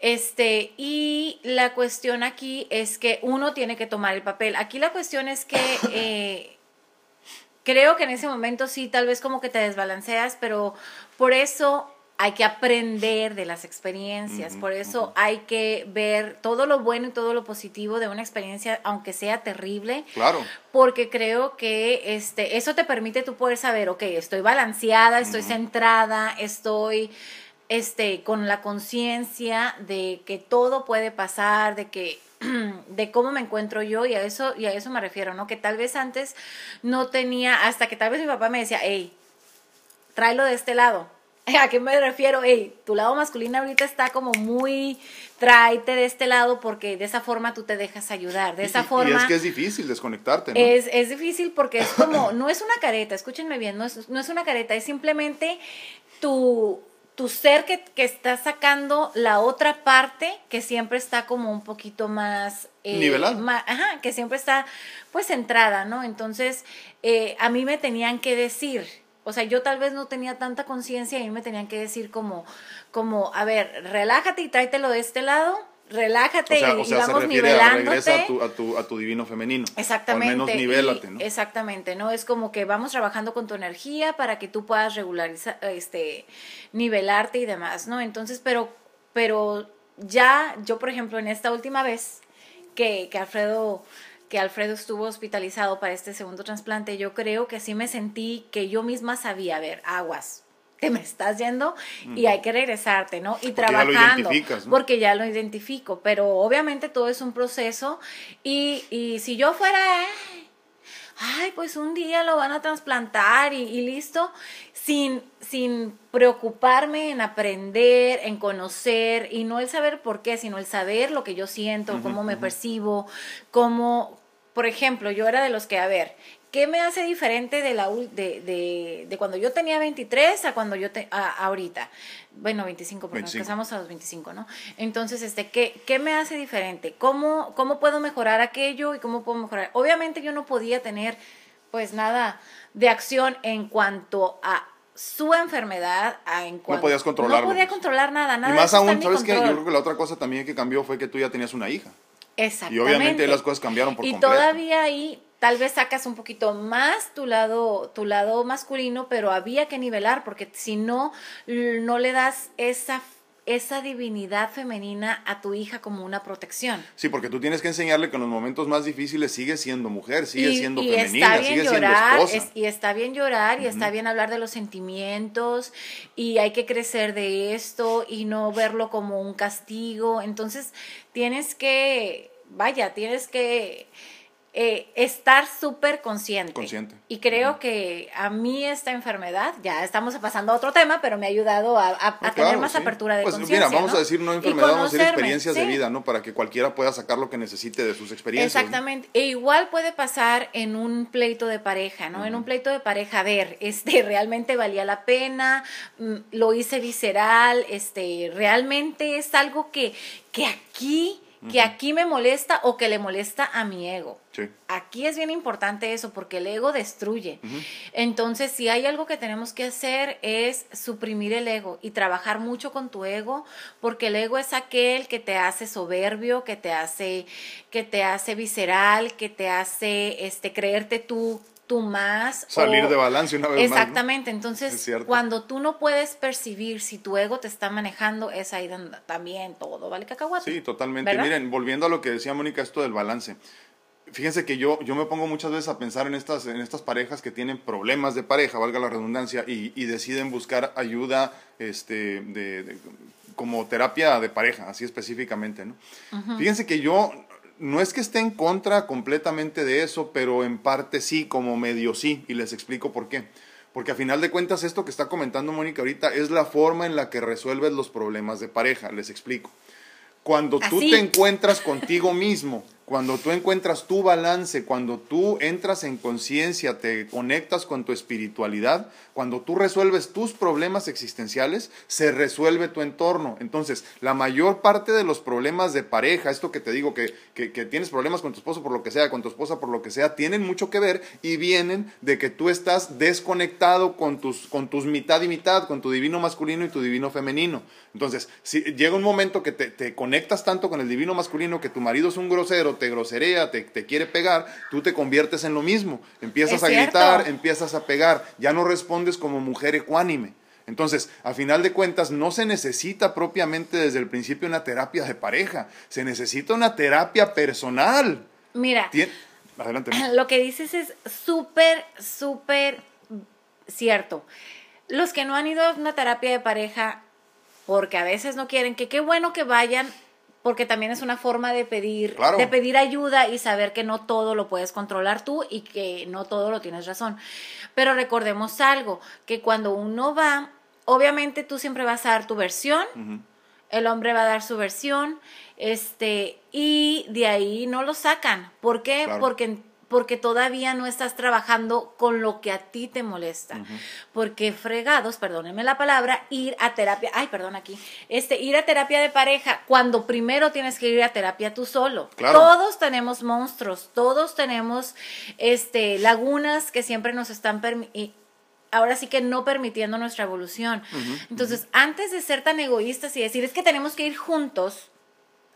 Este, y la cuestión aquí es que uno tiene que tomar el papel. Aquí la cuestión es que eh, creo que en ese momento sí, tal vez como que te desbalanceas, pero por eso hay que aprender de las experiencias, por eso hay que ver todo lo bueno y todo lo positivo de una experiencia, aunque sea terrible, Claro. porque creo que este, eso te permite tú poder saber, ok, estoy balanceada, estoy centrada, estoy este, con la conciencia de que todo puede pasar, de que de cómo me encuentro yo y a eso y a eso me refiero, ¿no? Que tal vez antes no tenía hasta que tal vez mi papá me decía, "Hey, tráelo de este lado." ¿A qué me refiero? Hey, tu lado masculino ahorita está como muy tráete de este lado porque de esa forma tú te dejas ayudar. De esa y- forma Y es que es difícil desconectarte, ¿no? es, es difícil porque es como, no es una careta, escúchenme bien, no es, no es una careta, es simplemente tu, tu ser que, que está sacando la otra parte que siempre está como un poquito más... eh, Nivelada. ajá, que siempre está pues centrada, ¿no? Entonces, eh, a mí me tenían que decir, o sea, yo tal vez no tenía tanta conciencia y me tenían que decir como, como, a ver, relájate y tráetelo de este lado, relájate y, o sea, vamos se nivelándote. regresa a tu, a, tu, a tu divino femenino. Exactamente. O al menos nivélate, ¿no? Exactamente, ¿no? Es como que vamos trabajando con tu energía para que tú puedas regularizar, este, nivelarte y demás, ¿no? Entonces, pero, pero ya, yo por ejemplo, en esta última vez que, que Alfredo que Alfredo estuvo hospitalizado para este segundo trasplante, yo creo que sí me sentí que yo misma sabía, a ver, aguas, te me estás yendo y hay que regresarte, ¿no? Y trabajando, porque ya lo identifico, pero obviamente todo es un proceso y, y si yo fuera, ay, pues un día lo van a trasplantar y, y listo, sin, sin preocuparme en aprender, en conocer, y no el saber por qué, sino el saber lo que yo siento, cómo me percibo, cómo, por ejemplo, yo era de los que, a ver, ¿qué me hace diferente de, la, de, de, de cuando yo tenía 23 a cuando yo te, a, ahorita? Bueno, 25, porque 25. nos casamos a los 25, ¿no? Entonces, este, ¿qué, ¿qué me hace diferente? ¿Cómo, ¿Cómo puedo mejorar aquello y cómo puedo mejorar? Obviamente yo no podía tener, pues, nada de acción en cuanto a su enfermedad a en cuanto, no podías controlarlo. No podía controlar nada, nada. Y más aún, ¿sabes qué? Yo creo que la otra cosa también que cambió fue que tú ya tenías una hija. Exactamente. Y obviamente las cosas cambiaron por y completo. Y todavía ahí tal vez sacas un poquito más tu lado, tu lado masculino, pero había que nivelar porque si no, no le das esa esa divinidad femenina a tu hija como una protección. Sí, porque tú tienes que enseñarle que en los momentos más difíciles sigue siendo mujer, sigue y, siendo y femenina, está bien sigue llorar, siendo esposa. Es, y está bien llorar y uh -huh. está bien hablar de los sentimientos y hay que crecer de esto y no verlo como un castigo. Entonces, tienes que, vaya, tienes que eh, estar súper consciente. Consciente. Y creo uh -huh. que a mí esta enfermedad, ya estamos pasando a otro tema, pero me ha ayudado a, a, a pues tener más sí. apertura de pues conciencia. Mira, vamos ¿no? a decir no enfermedad, vamos a decir experiencias sí. de vida, ¿no? Para que cualquiera pueda sacar lo que necesite de sus experiencias. Exactamente. ¿no? E igual puede pasar en un pleito de pareja, ¿no? Uh -huh. En un pleito de pareja, a ver, este, realmente valía la pena, mm, lo hice visceral, este, realmente es algo que, que aquí que aquí me molesta o que le molesta a mi ego. Sí. Aquí es bien importante eso porque el ego destruye. Uh -huh. Entonces, si hay algo que tenemos que hacer es suprimir el ego y trabajar mucho con tu ego, porque el ego es aquel que te hace soberbio, que te hace que te hace visceral, que te hace este creerte tú más. Salir o, de balance una vez Exactamente. más, ¿no? Entonces, cuando tú no puedes percibir si tu ego te está manejando, es ahí donde también todo vale cacahuate. Sí, totalmente. ¿verdad? Miren, volviendo a lo que decía Mónica, esto del balance. Fíjense que yo, yo me pongo muchas veces a pensar en estas, en estas parejas que tienen problemas de pareja, valga la redundancia, y, y deciden buscar ayuda este, de, de, como terapia de pareja, así específicamente. ¿no? Uh -huh. Fíjense que yo no es que esté en contra completamente de eso, pero en parte sí, como medio sí, y les explico por qué. Porque a final de cuentas esto que está comentando Mónica ahorita es la forma en la que resuelves los problemas de pareja, les explico. Cuando tú te encuentras contigo mismo, cuando tú encuentras tu balance, cuando tú entras en conciencia, te conectas con tu espiritualidad, cuando tú resuelves tus problemas existenciales, se resuelve tu entorno. Entonces, la mayor parte de los problemas de pareja, esto que te digo, que, que, que, tienes problemas con tu esposo por lo que sea, con tu esposa por lo que sea, tienen mucho que ver y vienen de que tú estás desconectado con tus, con tus mitad y mitad, con tu divino masculino y tu divino femenino. Entonces, si llega un momento que te, te conectas tanto con el divino masculino que tu marido es un grosero, te groserea, te, te, quiere pegar, tú te conviertes en lo mismo. Empiezas a cierto. gritar, empiezas a pegar, ya no respondes como mujer ecuánime. Entonces, a final de cuentas, no se necesita propiamente desde el principio una terapia de pareja, se necesita una terapia personal. Mira, Tien adelante. Lo que dices es súper, súper cierto. Los que no han ido a una terapia de pareja, porque a veces no quieren, que qué bueno que vayan, porque también es una forma de pedir, claro. de pedir ayuda y saber que no todo lo puedes controlar tú y que no todo lo tienes razón. Pero recordemos algo, que cuando uno va, obviamente tú siempre vas a dar tu versión, uh -huh. el hombre va a dar su versión, este, y de ahí no lo sacan. ¿Por qué? Claro. Porque porque todavía no estás trabajando con lo que a ti te molesta. Uh -huh. Porque fregados, perdónenme la palabra, ir a terapia, ay, perdón aquí, este, ir a terapia de pareja, cuando primero tienes que ir a terapia tú solo. Claro. Todos tenemos monstruos, todos tenemos este, lagunas que siempre nos están permitiendo ahora sí que no permitiendo nuestra evolución. Entonces, antes de ser tan egoístas y decir, es que tenemos que ir juntos,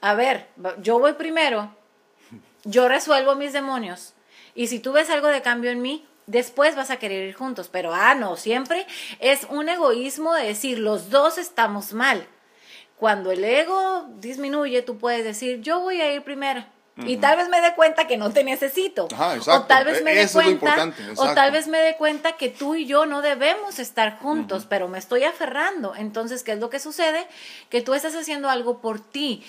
a ver, yo voy primero, yo resuelvo mis demonios, y si tú ves algo de cambio en mí, después vas a querer ir juntos. Pero, ah, no, siempre es un egoísmo de decir, los dos estamos mal. Cuando el ego disminuye, tú puedes decir, yo voy a ir primero. Y tal vez me dé cuenta que no te necesito. o tal vez me dé cuenta, o tal vez me dé cuenta que tú y yo no debemos estar juntos, pero me estoy aferrando. Entonces, ¿qué es lo que sucede? Que tú estás haciendo algo por ti.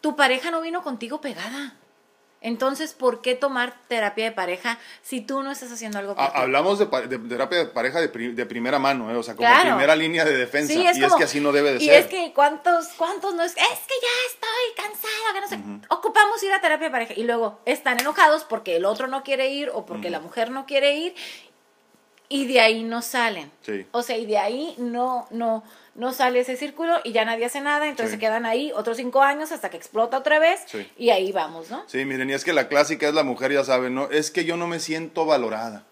Tu pareja no vino contigo pegada. Entonces, ¿por qué tomar terapia de pareja si tú no estás haciendo algo por Hablamos de, terapia de pareja de, primera mano, ¿eh? o sea, como primera línea de defensa. y es que así no debe de ser. Y es que, ¿cuántos, cuántos no es? Es que ya estoy cansada, que no sé. Ocupamos ir a terapia de pareja. Y luego están enojados porque el otro no quiere ir o porque la mujer no quiere ir. Y de ahí no salen. Sí. O sea, y de ahí no, no, no sale ese círculo y ya nadie hace nada, entonces se quedan ahí otros cinco años hasta que explota otra vez y ahí vamos, ¿no? Sí, miren, y es que la clásica es la mujer, ya saben, ¿no? Es que yo no me siento valorada.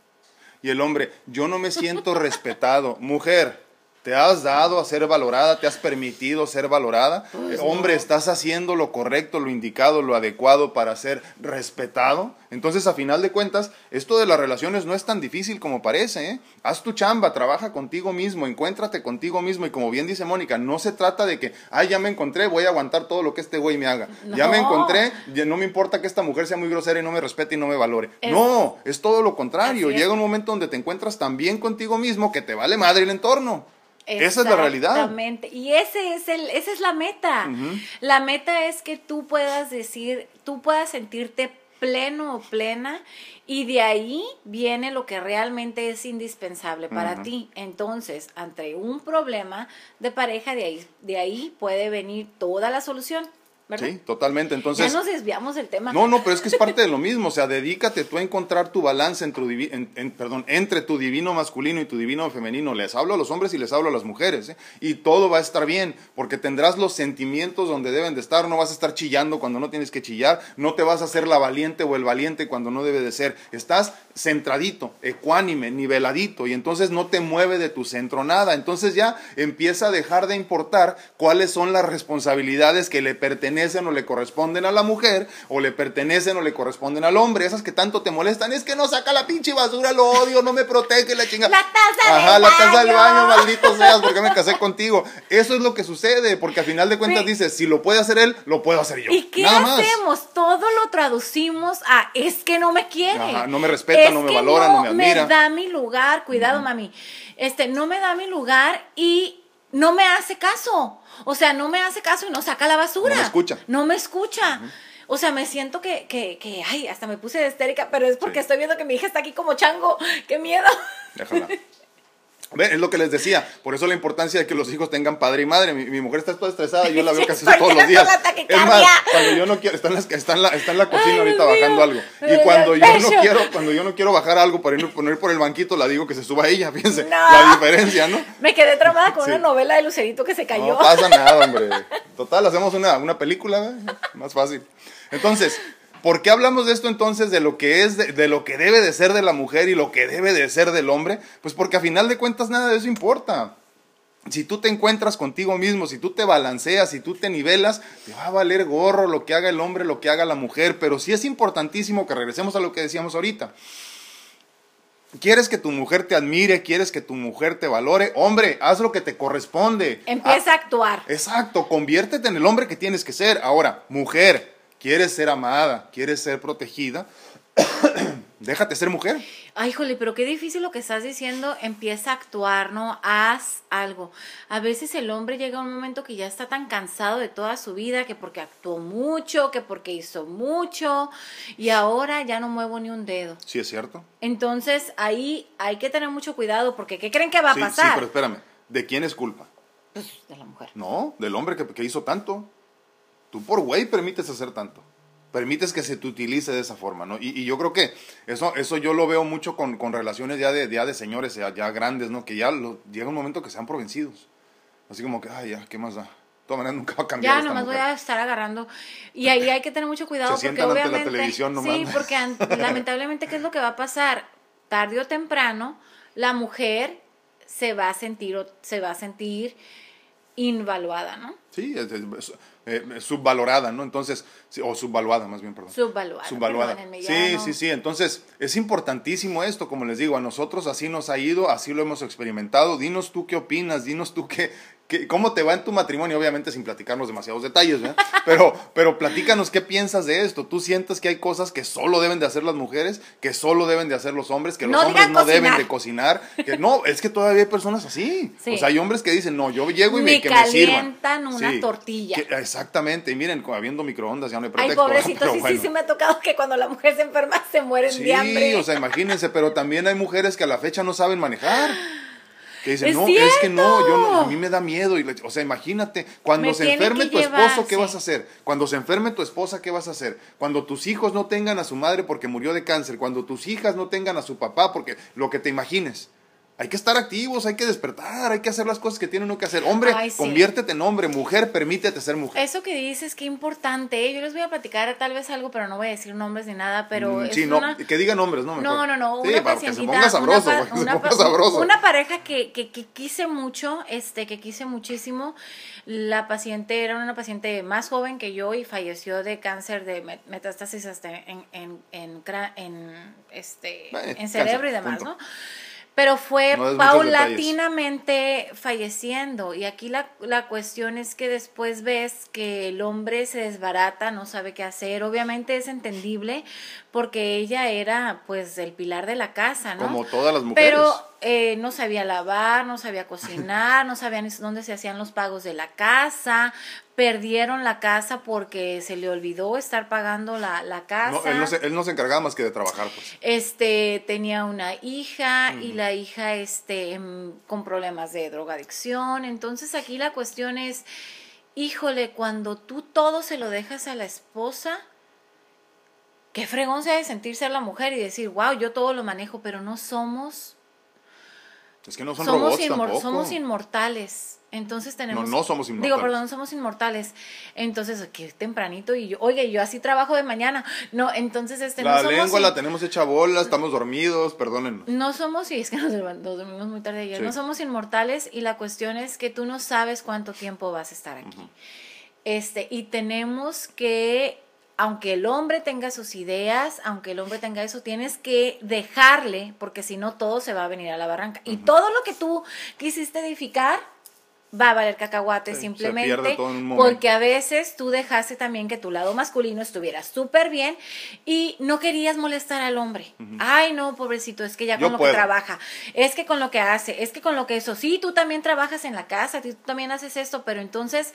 Y el hombre, yo no me siento respetado. Mujer, te has dado a ser valorada, te has permitido ser valorada. Pues hombre, estás haciendo lo correcto, lo indicado, lo adecuado para ser respetado. Entonces, a final de cuentas, esto de las relaciones no es tan difícil como parece. ¿eh? Haz tu chamba, trabaja contigo mismo, encuéntrate contigo mismo. Y como bien dice Mónica, no se trata de que, ay, ya me encontré, voy a aguantar todo lo que este güey me haga. Ya me encontré, no me importa que esta mujer sea muy grosera y no me respete y no me valore. no, es todo lo contrario. Llega un momento donde te encuentras tan bien contigo mismo que te vale madre el entorno. Esa es la realidad. Exactamente. Y ese es el, esa es la meta. La meta es que tú puedas decir, tú puedas sentirte pleno o plena y de ahí viene lo que realmente es indispensable para ti. Entonces, ante un problema de pareja, de ahí, de ahí puede venir toda la solución. Sí, totalmente. Entonces, ya nos desviamos del tema. No, no, pero es que es parte de lo mismo. O sea, dedícate tú a encontrar tu balance entre tu, en, perdón, entre tu divino masculino y tu divino femenino. Les hablo a los hombres y les hablo a las mujeres. ¿eh? Y todo va a estar bien, porque tendrás los sentimientos donde deben de estar. No vas a estar chillando cuando no tienes que chillar. No te vas a hacer la valiente o el valiente cuando no debe de ser. Estás centradito, ecuánime, niveladito. Y entonces no te mueve de tu centro nada. Entonces ya empieza a dejar de importar cuáles son las responsabilidades que le pertenecen o le corresponden a la mujer, o le pertenecen o le corresponden al hombre, esas que tanto te molestan, es que no saca la pinche basura, lo odio, no me protege la chingada. La taza Ajá, del la taza del baño, maldito seas, porque me casé contigo. Eso es lo que sucede, porque al final de cuentas dices, si lo puede hacer él, lo puedo hacer yo. ¿Y qué hacemos? Todo lo traducimos a es que no me quiere. Ajá, no me respeta, no me valora, no, me admira. me da mi lugar, cuidado, mami. Este, no me da mi lugar y no me hace caso. O sea, no me hace caso y no saca la basura. No me escucha. No me escucha. O sea, me siento que, que, que, ay, hasta me puse de histérica, pero es porque estoy viendo que mi hija está aquí como chango. ¡Qué miedo! Déjala. Es lo que les decía, por eso la importancia de que los hijos tengan padre y madre. Mi, mujer está toda estresada, yo la veo casi todos los días. Es más, cuando yo no quiero, está en la, está en la, está en la cocina ahorita bajando algo. Y cuando yo no quiero, cuando yo no quiero bajar algo para ir poner por el banquito, la digo que se suba ella, fíjense. La diferencia, ¿no? Me quedé traumada con una novela de Lucerito que se cayó. No pasa nada, hombre. Total, hacemos una, una película, ¿eh? más fácil. Entonces, ¿Por qué hablamos de esto entonces, de lo que es, de, lo que debe de ser de la mujer y lo que debe de ser del hombre? Pues porque a final de cuentas nada de eso importa. Si tú te encuentras contigo mismo, si tú te balanceas, si tú te nivelas, te va a valer gorro lo que haga el hombre, lo que haga la mujer. Pero sí es importantísimo que regresemos a lo que decíamos ahorita. ¿Quieres que tu mujer te admire? ¿Quieres que tu mujer te valore? Hombre, haz lo que te corresponde. Empieza a actuar. Exacto, conviértete en el hombre que tienes que ser. Ahora, mujer, quieres ser amada, quieres ser protegida, déjate ser mujer. Ay, jole, pero qué difícil lo que estás diciendo. Empieza a actuar, ¿no? Haz algo. A veces el hombre llega a un momento que ya está tan cansado de toda su vida, que porque actuó mucho, que porque hizo mucho, y ahora ya no muevo ni un dedo. Sí, es cierto. Entonces ahí hay que tener mucho cuidado, porque ¿qué creen que va a pasar? Sí, pero espérame, ¿de quién es culpa? Pues de la mujer. No, del hombre que, que hizo tanto. Tú por güey permites hacer tanto. Permites que se te utilice de esa forma, ¿no? Y, yo creo que eso, eso yo lo veo mucho con, con relaciones ya de, ya de señores ya, ya grandes, ¿no? Que ya llega un momento que sean provencidos. Así como que, ay, ya, ¿qué más da? De todas maneras nunca va a cambiar. Ya, nomás voy a estar agarrando. Y ahí hay que tener mucho cuidado porque obviamente. la televisión Sí, porque lamentablemente, ¿qué es lo que va a pasar? Tarde o temprano, la mujer se va a sentir, se va a sentir invaluada, ¿no? Sí, es, eh, subvalorada, ¿no? Entonces, o subvaluada más bien, perdón. Subvaluada. Subvaluada. sí, sí, sí. Entonces, es importantísimo esto, como les digo, a nosotros así nos ha ido, así lo hemos experimentado. Dinos tú qué opinas, dinos tú qué, ¿Cómo te va en tu matrimonio? Obviamente sin platicarnos demasiados detalles, ¿verdad? Pero, pero platícanos qué piensas de esto. ¿Tú sientes que hay cosas que solo deben de hacer las mujeres, que solo deben de hacer los hombres, que los hombres no deben de cocinar? Que no, es que todavía hay personas así. O sea, hay hombres que dicen, no, yo llego y me, que me sirvan. una tortilla. exactamente. Y miren, habiendo microondas ya no hay pretexto. Ay, pobrecito, sí, sí, sí me ha tocado que cuando la mujer se enferma se mueren de hambre. Sí, o sea, imagínense, pero también hay mujeres que a la fecha no saben manejar. Que dicen, no, es que no, yo a mí me da miedo. Y o sea, imagínate, cuando se enferme tu esposo, ¿qué vas a hacer? Cuando se enferme tu esposa, ¿qué vas a hacer? Cuando tus hijos no tengan a su madre porque murió de cáncer, cuando tus hijas no tengan a su papá porque lo que te imagines. Hay que estar activos, hay que despertar, hay que hacer las cosas que tiene uno que hacer. Hombre, conviértete en hombre, mujer, permítete ser mujer. Eso que dices, qué importante. ¿eh? Yo les voy a platicar tal vez algo, pero no voy a decir nombres ni nada, pero... Mm, sí, no, que diga nombres, ¿no? No, no, no. Sí, para que se ponga sabroso, una, sabroso. Una pareja que, que, que, quise mucho, este, que quise muchísimo. La paciente era una paciente más joven que yo y falleció de cáncer de metástasis hasta en, en, en, en este, en cerebro y demás, ¿no? Pero fue paulatinamente falleciendo. Y aquí la, la, cuestión es que después ves que el hombre se desbarata, no sabe qué hacer. Obviamente es entendible porque ella era pues el pilar de la casa, ¿no? Como todas las mujeres. Pero eh, no sabía lavar, no sabía cocinar, no sabían dónde se hacían los pagos de la casa, perdieron la casa porque se le olvidó estar pagando la, la casa. No, él, no se, él, no se, encargaba más que de trabajar, pues. Este, tenía una hija y la hija, este, em, con problemas de drogadicción. Entonces aquí la cuestión es, híjole, cuando tú todo se lo dejas a la esposa, qué fregón se ha de sentirse la mujer y decir, wow, yo todo lo manejo, pero no somos... Es que no son somos robots tampoco. Somos inmortales. Entonces tenemos... No, no somos inmortales. Digo, perdón, no somos inmortales. Entonces, que tempranito y yo, oye, yo así trabajo de mañana. No, entonces este... La lengua la tenemos hecha bola, estamos dormidos, perdónennos. No somos, y es que nos, dormimos muy tarde ayer, no somos inmortales y la cuestión es que tú no sabes cuánto tiempo vas a estar aquí. Este, y tenemos que aunque el hombre tenga sus ideas, aunque el hombre tenga eso, tienes que dejarle, porque si no todo se va a venir a la barranca. Y todo lo que tú quisiste edificar, va a valer cacahuate simplemente porque a veces tú dejaste también que tu lado masculino estuviera súper bien y no querías molestar al hombre. Ay, no, pobrecito, es que ya con lo que trabaja, es que con lo que hace, es que con lo que eso, sí, tú también trabajas en la casa, tú también haces esto, pero entonces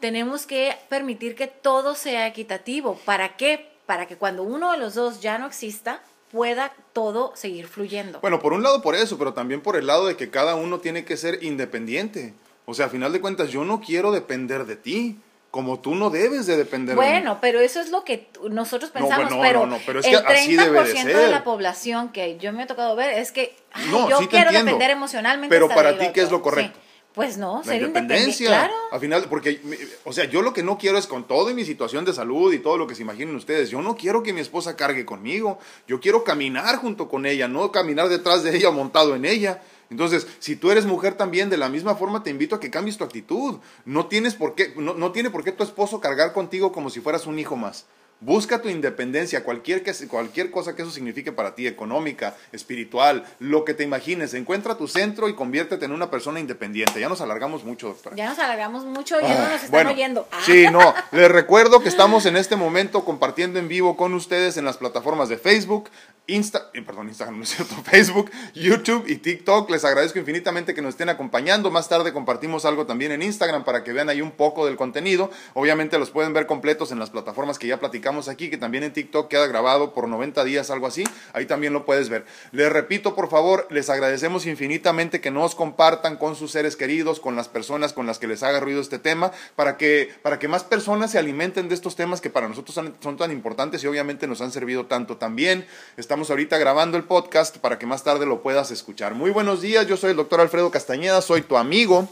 tenemos que permitir que todo sea equitativo. ¿Para qué? Para que cuando uno de los dos ya no exista, pueda todo seguir fluyendo. Bueno, por un lado por eso, pero también por el lado de que cada uno tiene que ser independiente. O sea, a final de cuentas, yo no quiero depender de ti. Como tú no debes de depender bueno, de. Bueno, pero eso es lo que nosotros pensamos. pero, pero es el 30% de, la población que yo me he tocado ver es que yo quiero depender emocionalmente. Pero para ti, ¿qué es lo correcto? Pues no, ser independencia. Claro. Al final, porque, o sea, yo lo que no quiero es con todo y mi situación de salud y todo lo que se imaginen ustedes, yo no quiero que mi esposa cargue conmigo. Yo quiero caminar junto con ella, no caminar detrás de ella montado en ella. Entonces, si tú eres mujer también, de la misma forma te invito a que cambies tu actitud. No tienes por qué, no, no tiene por qué tu esposo cargar contigo como si fueras un hijo más. Busca tu independencia, cualquier, que, cualquier cosa que eso signifique para ti, económica, espiritual, lo que te imagines. Encuentra tu centro y conviértete en una persona independiente. Ya nos alargamos mucho, doctora. Ya nos alargamos mucho, ya no nos están oyendo. Ah. Sí, no. Les recuerdo que estamos en este momento compartiendo en vivo con ustedes en las plataformas de Facebook, Insta, eh, perdón, Instagram, no es cierto, Facebook, YouTube y TikTok. Les agradezco infinitamente que nos estén acompañando. Más tarde compartimos algo también en Instagram para que vean ahí un poco del contenido. Obviamente los pueden ver completos en las plataformas que ya platicamos aquí, que también en TikTok queda grabado por 90 días, algo así. Ahí también lo puedes ver. Les repito, por favor, les agradecemos infinitamente que nos compartan con sus seres queridos, con las personas con las que les haga ruido este tema, para que, para que más personas se alimenten de estos temas que para nosotros son, son tan importantes y obviamente nos han servido tanto también. Estamos ahorita grabando el podcast para que más tarde lo puedas escuchar. Muy buenos días, yo soy el doctor Alfredo Castañeda, soy tu amigo.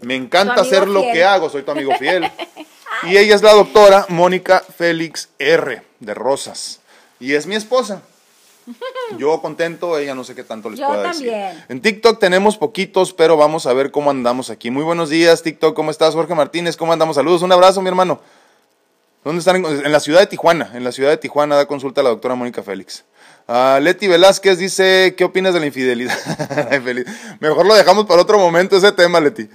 Me encanta hacer lo que hago, soy tu amigo fiel. Y ella es la doctora Mónica Félix R. de Rosas. Y es mi esposa. Yo contento, ella no sé qué tanto les Yo pueda también. decir. En TikTok tenemos poquitos, pero vamos a ver cómo andamos aquí. Muy buenos días, TikTok. ¿Cómo estás, Jorge Martínez? ¿Cómo andamos? Saludos, un abrazo, mi hermano. ¿Dónde están? En, la ciudad de Tijuana. En la ciudad de Tijuana da consulta la doctora Mónica Félix. Ah, Leti Velázquez dice, ¿qué opinas de la infidelidad? Mejor lo dejamos para otro momento ese tema, Leti.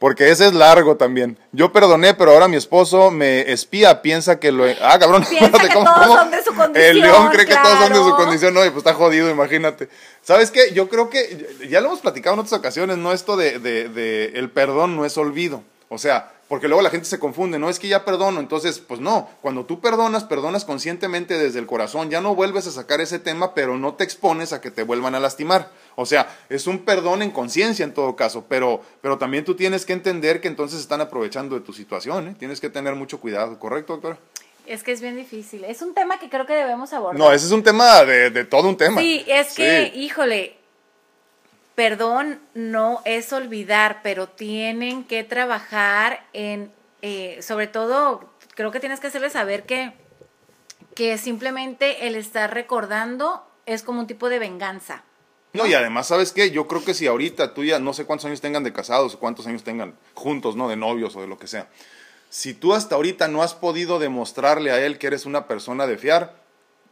Porque ese es largo también. Yo perdoné, pero ahora mi esposo me espía, piensa que lo... Ah, cabrón. Piensa que ¿cómo- todos cómo? son de su El condición, león cree que todos son de su condición. No, y pues está jodido, imagínate. ¿Sabes qué? Yo creo que, ya lo hemos platicado en otras ocasiones, ¿no? Esto de, de, de el perdón no es olvido. O sea, porque luego la gente se confunde, no es que ya perdono, entonces, pues no, cuando tú perdonas, perdonas conscientemente desde el corazón, ya no vuelves a sacar ese tema, pero no te expones a que te vuelvan a lastimar. O sea, es un perdón en conciencia en todo caso, pero, pero también tú tienes que entender que entonces están aprovechando de tu situación, ¿eh? Tienes que tener mucho cuidado, ¿correcto, doctora? Es que es bien difícil. Es un tema que creo que debemos abordar. No, ese es un tema de, de todo un tema. Sí, es que, Sí. híjole, perdón no es olvidar, pero tienen que trabajar en, eh, sobre todo, creo que tienes que hacerles saber que, que simplemente el estar recordando es como un tipo de venganza. No, y además, ¿sabes qué? Yo creo que si ahorita tú ya no sé cuántos años tengan de casados o cuántos años tengan juntos, ¿no? De novios o de lo que sea. Si tú hasta ahorita no has podido demostrarle a él que eres una persona de fiar,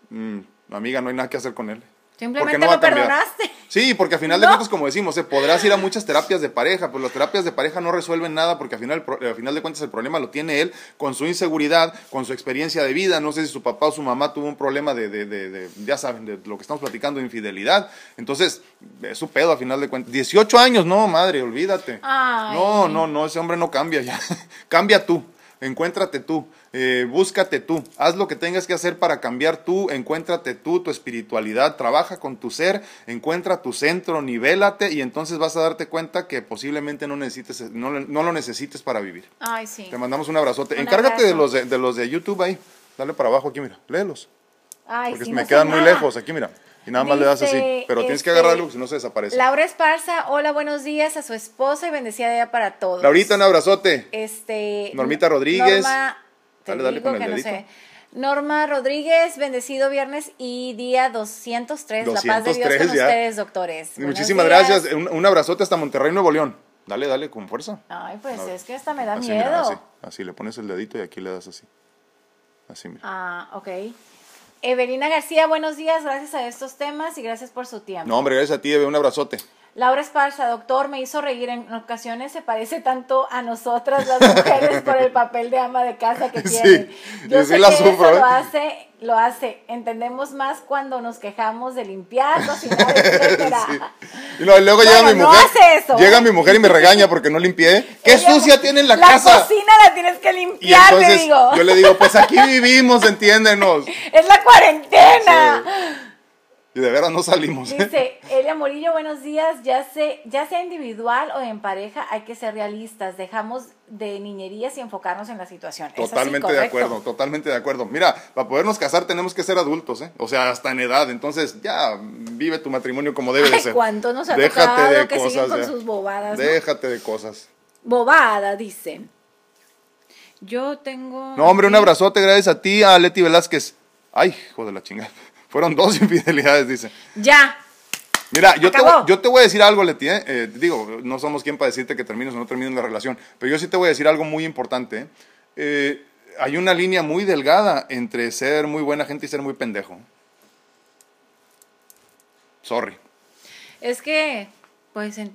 mm, amiga, no hay nada que hacer con él. Simplemente Porque no lo a perdonaste. Sí, porque al final de No. cuentas, como decimos, eh, podrás ir a muchas terapias de pareja, pero las terapias de pareja no resuelven nada porque al final, al final de cuentas el problema lo tiene él con su inseguridad, con su experiencia de vida. No sé si su papá o su mamá tuvo un problema de, de, de- de- ya saben, de lo que estamos platicando, de infidelidad. Entonces, es su pedo al final de cuentas. 18 años, no, madre, olvídate. Ay. No, no, no, ese hombre no cambia ya. Cambia tú. Encuéntrate tú, eh, búscate tú, haz lo que tengas que hacer para cambiar tú, encuéntrate tú, tu espiritualidad, trabaja con tu ser, encuentra tu centro, nivélate y entonces vas a darte cuenta que posiblemente no, necesites, no, no lo necesites para vivir. Ay, sí. Te mandamos un abrazote. Un Encárgate de los de, de los de YouTube ahí, dale para abajo aquí, mira, léelos. Ay, Porque sí, me no quedan muy nada. lejos aquí, mira. Y nada más le das así. Pero tienes que este, agarrar algo, si no se desaparece. Laura Esparza, hola, buenos días a su esposa y bendecida día para todos. Laurita, un abrazote. Este. Normita Rodríguez. Norma, te Dale, dale con el no dedito. sé. Norma Rodríguez, bendecido viernes y día 203. La paz de Dios 203 con ya. ustedes, doctores. Buenos Muchísimas días. gracias. Un, un abrazote hasta Monterrey, Nuevo León. Dale, dale, con fuerza. Ay, pues es que esta me da Así, miedo. mira, así, así, le pones el dedito y aquí le das así. Así, mira. Ah, ok. Evelina García, buenos días, gracias a estos temas y gracias por su tiempo. No, hombre, gracias a ti, Eve, un abrazote. Laura Esparza, doctor, me hizo reír. En ocasiones se parece tanto a nosotras las mujeres por el papel de ama de casa que Sí, tiene. Yo yo sí sé la que sufro, eso ¿eh? lo hace, lo hace. Entendemos más cuando nos quejamos de limpiar, cocinar, etcétera. Sí. Y no, y luego llega Bueno, mi no mujer. hace eso, llega ¿eh? mi mujer y me regaña porque no limpié. ¡Qué Ella- sucia tiene en la, La casa! cocina la tienes que Y limpiar, le entonces digo. yo le digo, pues aquí vivimos, entiéndenos. Es la cuarentena. Y de veras no salimos. ¿eh? Elia Morillo, buenos días. Ya, sé, ya sea individual o en pareja, hay que ser realistas. Dejamos de niñerías y enfocarnos en la situación. ¿Es así, Totalmente de acuerdo, totalmente de acuerdo. Mira, para podernos casar tenemos que ser adultos, ¿eh? O sea, hasta en edad. Entonces, ya vive tu matrimonio como debe de ser. ¿cuánto nos ha Déjate tocado de que cosas. siguen con ya. sus bobadas? ¿no? Déjate de cosas. Bobada, dicen. Yo tengo. No, hombre, un abrazote, gracias a ti, a Leti Velázquez. Ay, hijo de la chingada. Fueron dos infidelidades, dice. Ya. Mira, yo te, voy, yo te voy a decir algo, Leti. ¿eh? Eh, digo, no somos quien para decirte que termines o no termines la relación, pero yo sí te voy a decir algo muy importante. ¿eh? Eh, hay una línea muy delgada entre ser muy buena gente y ser muy pendejo. Sorry. Es que, pues, en-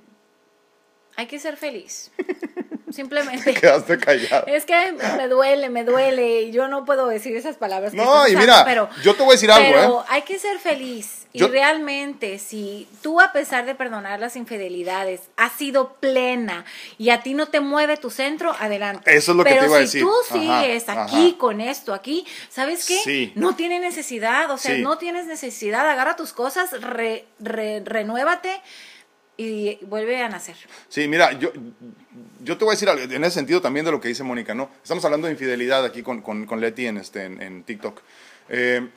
hay que ser feliz. Simplemente. Quedaste callado. Es que me duele, me duele. y Yo no puedo decir esas palabras. No, y mira, pero, yo te voy a decir algo, pero ¿eh? hay que ser feliz. Yo- Y realmente, si tú, a pesar de perdonar las infidelidades, has sido plena y a ti no te mueve tu centro, adelante. Eso es lo que pero te iba a si decir. tú Ajá, sigues ajá. aquí con esto, aquí, ¿sabes qué? Sí. No tiene necesidad. O sea, Sí. no tienes necesidad. Agarra tus cosas, re- re- renuévate y vuelve a nacer. Sí, mira, yo, yo te voy a decir en ese sentido también de lo que dice Mónica, ¿no? Estamos hablando de infidelidad aquí con, con, con Leti en, este, en, en TikTok. Eh,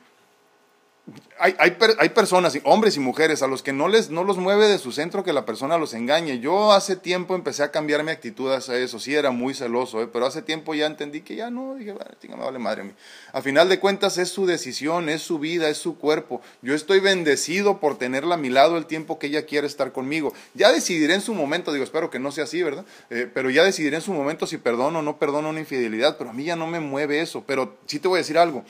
hay, hay, hay, personas, hombres y mujeres, a los que no, les, no los mueve de su centro que la persona los engañe. Yo hace tiempo empecé a cambiar mi actitud hacia eso. Sí, era muy celoso, ¿eh? pero hace tiempo ya entendí que ya no. Dije, vale, me vale madre a. A final de cuentas, es su decisión, es su vida, es su cuerpo. Yo estoy bendecido por tenerla a mi lado el tiempo que ella quiere estar conmigo. Ya decidiré en su momento, digo, espero que no sea así, ¿verdad? Eh, pero ya decidiré en su momento si perdono o no perdono una infidelidad. Pero a mí ya no me mueve eso. Pero sí te voy a decir algo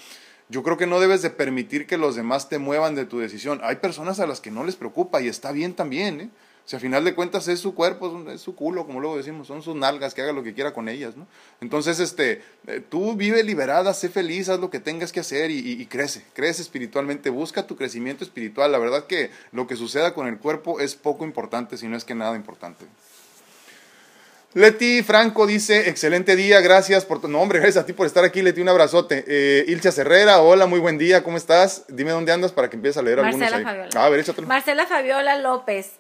yo creo que no debes de permitir que los demás te muevan de tu decisión. Hay personas a las que no les preocupa y está bien también, ¿eh? Sea, a final de cuentas es su cuerpo, es su culo, como luego decimos, son sus nalgas, que haga lo que quiera con ellas, ¿no? Entonces, este, eh, tú vive liberada, sé feliz, haz lo que tengas que hacer y, y, crece, crece espiritualmente, busca tu crecimiento espiritual. La verdad que lo que suceda con el cuerpo es poco importante, si no es que nada importante. Leti Franco dice, excelente día, gracias por tu nombre, gracias a ti por estar aquí, Leti, un abrazote. Eh, Ilcha Herrera, hola, muy buen día, ¿cómo estás? Dime dónde andas para que empieces a leer Marcela algunos Fabiola. A ver, échatelo. Marcela Fabiola López,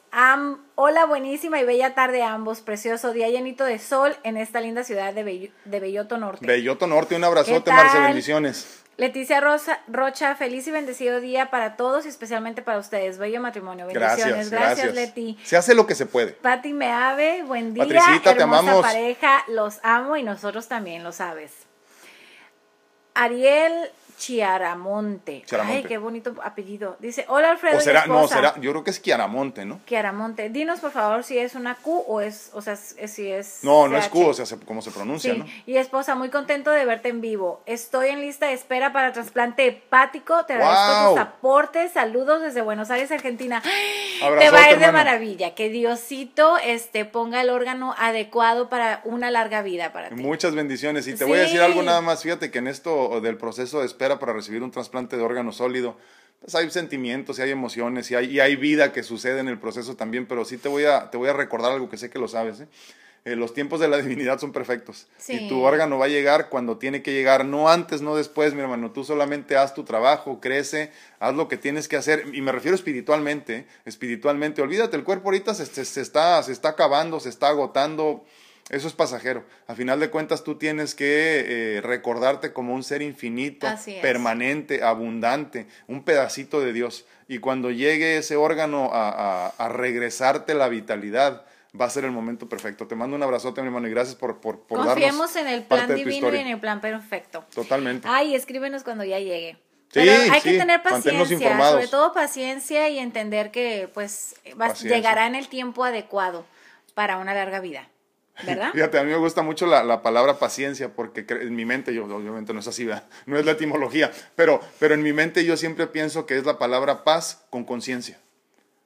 hola, buenísima y bella tarde a ambos, precioso día llenito de sol en esta linda ciudad de, de Belloto Norte. Belloto Norte, un abrazote, Marcela, bendiciones. Leticia Rosa, Rocha, feliz y bendecido día para todos y especialmente para ustedes. Bello matrimonio. Bendiciones. Gracias, gracias, Leti. Se hace lo que se puede. Pati Meave, buen día. Patricita, te amamos. pareja, los amo y nosotros también, lo sabes. Ariel Chiaramonte. Ay, qué bonito apellido. Dice, hola Alfredo. O será, no, será, yo creo que es Chiaramonte, ¿no? Chiaramonte. Dinos por favor si es una Q o es, o sea, si es. No, no es Q, o sea, cómo se pronuncia, sí. ¿no? Y esposa, muy contento de verte en vivo. Estoy en lista de espera para trasplante hepático. Te agradezco tus aportes. Saludos desde Buenos Aires, Argentina. Te va a ir de maravilla. Que Diosito este, ponga el órgano adecuado para una larga vida para ti. Muchas bendiciones. Y te voy a decir algo nada más. Fíjate que en esto del proceso de espera para recibir un trasplante de órgano sólido, pues hay sentimientos y hay emociones y hay, y hay vida que sucede en el proceso también, pero sí te voy a, te voy a recordar algo que sé que lo sabes. ¿eh? Eh, los tiempos de la divinidad son perfectos. Y tu órgano va a llegar cuando tiene que llegar, no antes, no después, mi hermano. Tú solamente haz tu trabajo, crece, haz lo que tienes que hacer. Y me refiero espiritualmente, ¿eh? espiritualmente. Olvídate, el cuerpo ahorita se, se, está, se está acabando, se está agotando eso es pasajero. A final de cuentas, tú tienes que eh, recordarte como un ser infinito, permanente, abundante, un pedacito de Dios. Y cuando llegue ese órgano a, a, regresarte la vitalidad, va a ser el momento perfecto. Te mando un abrazote, mi hermano, y gracias por, por, por Confiemos en el plan divino y en el plan perfecto. Totalmente. Ay, escríbenos cuando ya llegue. Pero hay que tener paciencia, sobre todo paciencia y entender que pues llegará en el tiempo adecuado para una larga vida. ¿Verdad? Fíjate, a mí me gusta mucho la, palabra paciencia porque en mi mente, yo obviamente no es así, no es la etimología, pero, pero en mi mente yo siempre pienso que es la palabra paz con conciencia.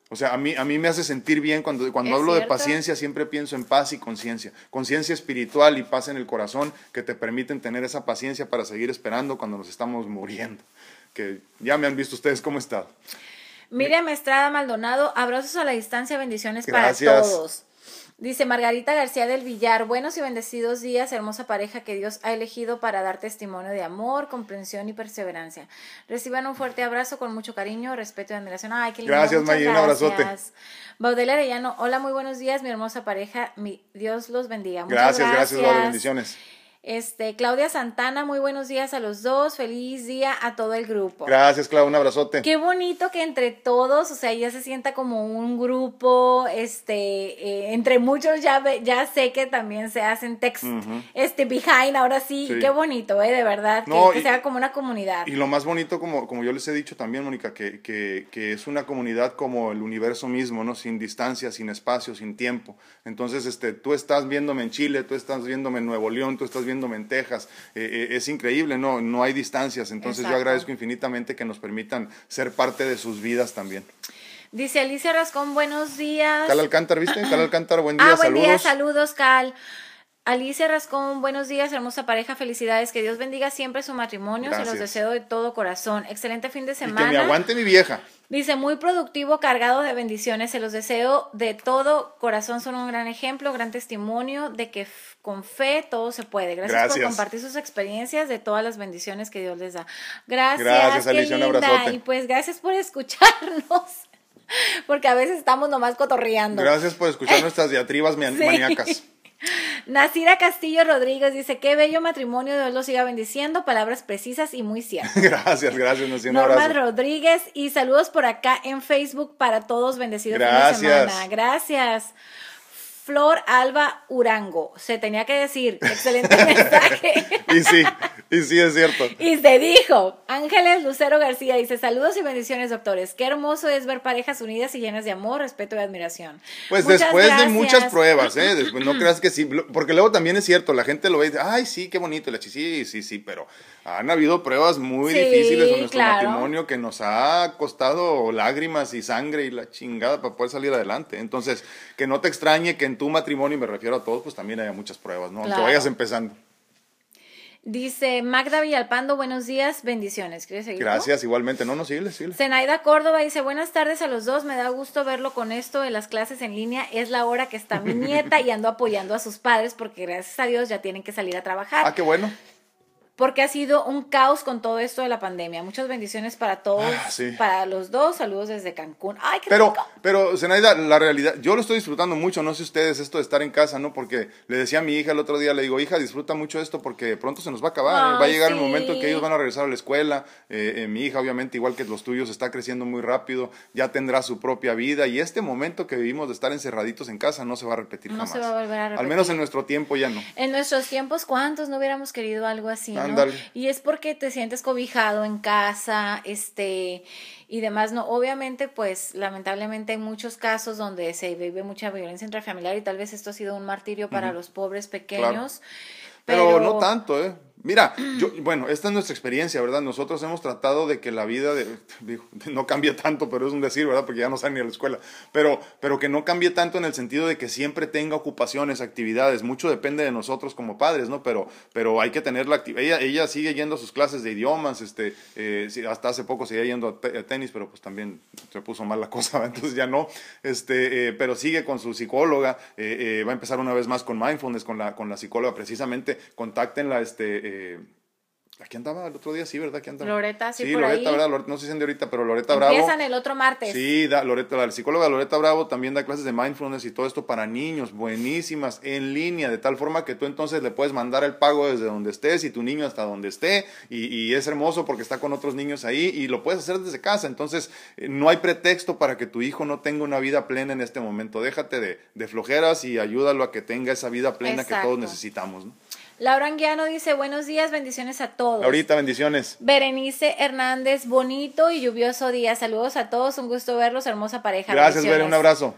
O sea, a mí, a mí me hace sentir bien cuando, cuando hablo de paciencia, siempre pienso en paz y conciencia. Conciencia espiritual y paz en el corazón que te permiten tener esa paciencia para seguir esperando cuando nos estamos muriendo. Que ya me han visto ustedes cómo está. Miriam Estrada Maldonado, abrazos a la distancia, bendiciones para todos. Dice Margarita García del Villar, buenos y bendecidos días, hermosa pareja que Dios ha elegido para dar testimonio de amor, comprensión y perseverancia. Reciban un fuerte abrazo con mucho cariño, respeto y admiración. Ay, qué lindo. Gracias, May, un abrazote. Baudela Arellano, hola, muy buenos días, mi hermosa pareja, mi Dios los bendiga. Muchas gracias, gracias, gracias bendiciones. Este, Claudia Santana, muy buenos días a los dos, feliz día a todo el grupo. Gracias, Claudia, un abrazote. Qué bonito que entre todos, o sea, ya se sienta como un grupo, este, eh, entre muchos ya ya sé que también se hacen text, este, behind, ahora sí, qué bonito, eh, de verdad, que, sea como una comunidad. Y lo más bonito, como, como yo les he dicho también, Mónica, que, que, que es una comunidad como el universo mismo, ¿no? Sin distancia, sin espacio, sin tiempo. Entonces, este, tú estás viéndome en Chile, tú estás viéndome en Nuevo León, tú estás viéndome en Texas. Eh, eh, es increíble, no, no hay distancias. Entonces yo agradezco infinitamente que nos permitan ser parte de sus vidas también. Dice Alicia Rascón, buenos días. Cal Alcántar, ¿viste? Cal Alcántar, buen día, ah, buen saludos. día, saludos, Cal. Alicia Rascón, buenos días, hermosa pareja, felicidades, que Dios bendiga siempre su matrimonio, se los deseo de todo corazón. Excelente fin de semana. que me aguante mi vieja. Dice, muy productivo, cargado de bendiciones, se los deseo de todo corazón, son un gran ejemplo, gran testimonio de que con fe todo se puede. Gracias, por compartir sus experiencias de todas las bendiciones que Dios les da. Gracias, gracias Alicia, un abrazote. Y pues gracias por escucharnos. Porque a veces estamos nomás cotorreando. Gracias por escuchar nuestras diatribas maníacas. Nacira Castillo Rodríguez dice, qué bello matrimonio, Dios lo siga bendiciendo, palabras precisas y muy ciertas. gracias, gracias, Nacira. Norma Rodríguez y saludos por acá en Facebook para todos, bendecidos gracias. fin de semana. Gracias. Flor Alba Urango. Se tenía que decir. Excelente mensaje. y sí, y sí es cierto. Y se dijo. Ángeles Lucero García dice: Saludos y bendiciones, doctores. Qué hermoso es ver parejas unidas y llenas de amor, respeto y admiración. Pues después de muchas pruebas, ¿eh? Después, no creas que sí. Porque luego también es cierto, la gente lo ve y dice: Ay, sí, qué bonito. La sí, sí, sí, pero han habido pruebas muy difíciles en nuestro matrimonio que nos ha costado lágrimas y sangre y la chingada para poder salir adelante. Entonces, que no te extrañe que en tu matrimonio, y me refiero a todos, pues también haya muchas pruebas, ¿no? Aunque vayas empezando. Dice Magda Villalpando, buenos días, bendiciones. ¿Quieres seguir? Gracias, igualmente. No, no, síguele, síguele. Zenaida Córdoba dice, buenas tardes a los dos, me da gusto verlo con esto de las clases en línea. Es la hora que está mi nieta y ando apoyando a sus padres porque gracias a Dios ya tienen que salir a trabajar. Ah, qué bueno porque ha sido un caos con todo esto de la pandemia. Muchas bendiciones para todos, ah, para los dos. Saludos desde Cancún. Ay, qué pero, pero, Zenaida, la realidad, yo lo estoy disfrutando mucho, no sé ustedes, esto de estar en casa, ¿no? Porque le decía a mi hija el otro día, le digo, hija, disfruta mucho esto porque pronto se nos va a acabar. ¿eh? va a llegar el momento en que ellos van a regresar a la escuela. Eh, eh, mi hija, obviamente, igual que los tuyos, está creciendo muy rápido, ya tendrá su propia vida. Y este momento que vivimos de estar encerraditos en casa no se va a repetir no jamás. Se va a volver a repetir. Al menos en nuestro tiempo ya no. En nuestros tiempos, ¿cuántos no hubiéramos querido algo así? ¿No? Y es porque te sientes cobijado en casa, este, y demás, no, obviamente, pues, lamentablemente hay muchos casos donde se vive mucha violencia intrafamiliar y tal vez esto ha sido un martirio para los pobres pequeños. pero, no tanto, ¿eh? Mira, yo, bueno, esta es nuestra experiencia, ¿verdad? Nosotros hemos tratado de que la vida, de, no cambie tanto, pero es un decir, ¿verdad? Porque ya no salen ni a la escuela, pero, pero que no cambie tanto en el sentido de que siempre tenga ocupaciones, actividades, mucho depende de nosotros como padres, ¿no? Pero, pero hay que tener la actividad, ella, ella sigue yendo a sus clases de idiomas, este, eh, hasta hace poco seguía yendo a, tenis, pero pues también se puso mal la cosa, entonces ya no, este, eh, pero sigue con su psicóloga, eh, va a empezar una vez más con mindfulness, con la, con la psicóloga, precisamente, contáctenla, este, eh, Aquí andaba el otro día, sí, ¿verdad? Aquí andaba. Loreta, sí, sí por Loreta, ¿verdad? no sé si de ahorita, pero Loreta Bravo. Empiezan el otro martes. Sí, da, Loreta, la psicóloga Loreta Bravo también da clases de mindfulness y todo esto para niños, buenísimas, en línea, de tal forma que tú entonces le puedes mandar el pago desde donde estés y tu niño hasta donde esté. Y, y es hermoso porque está con otros niños ahí y lo puedes hacer desde casa. Entonces, eh, no hay pretexto para que tu hijo no tenga una vida plena en este momento. Déjate de, de flojeras y ayúdalo a que tenga esa vida plena que todos necesitamos. ¿no? Laura Anguiano dice, buenos días, bendiciones a todos. Ahorita, bendiciones. Berenice Hernández, bonito y lluvioso día. Saludos a todos, un gusto verlos, hermosa pareja. Gracias, Beren, un abrazo.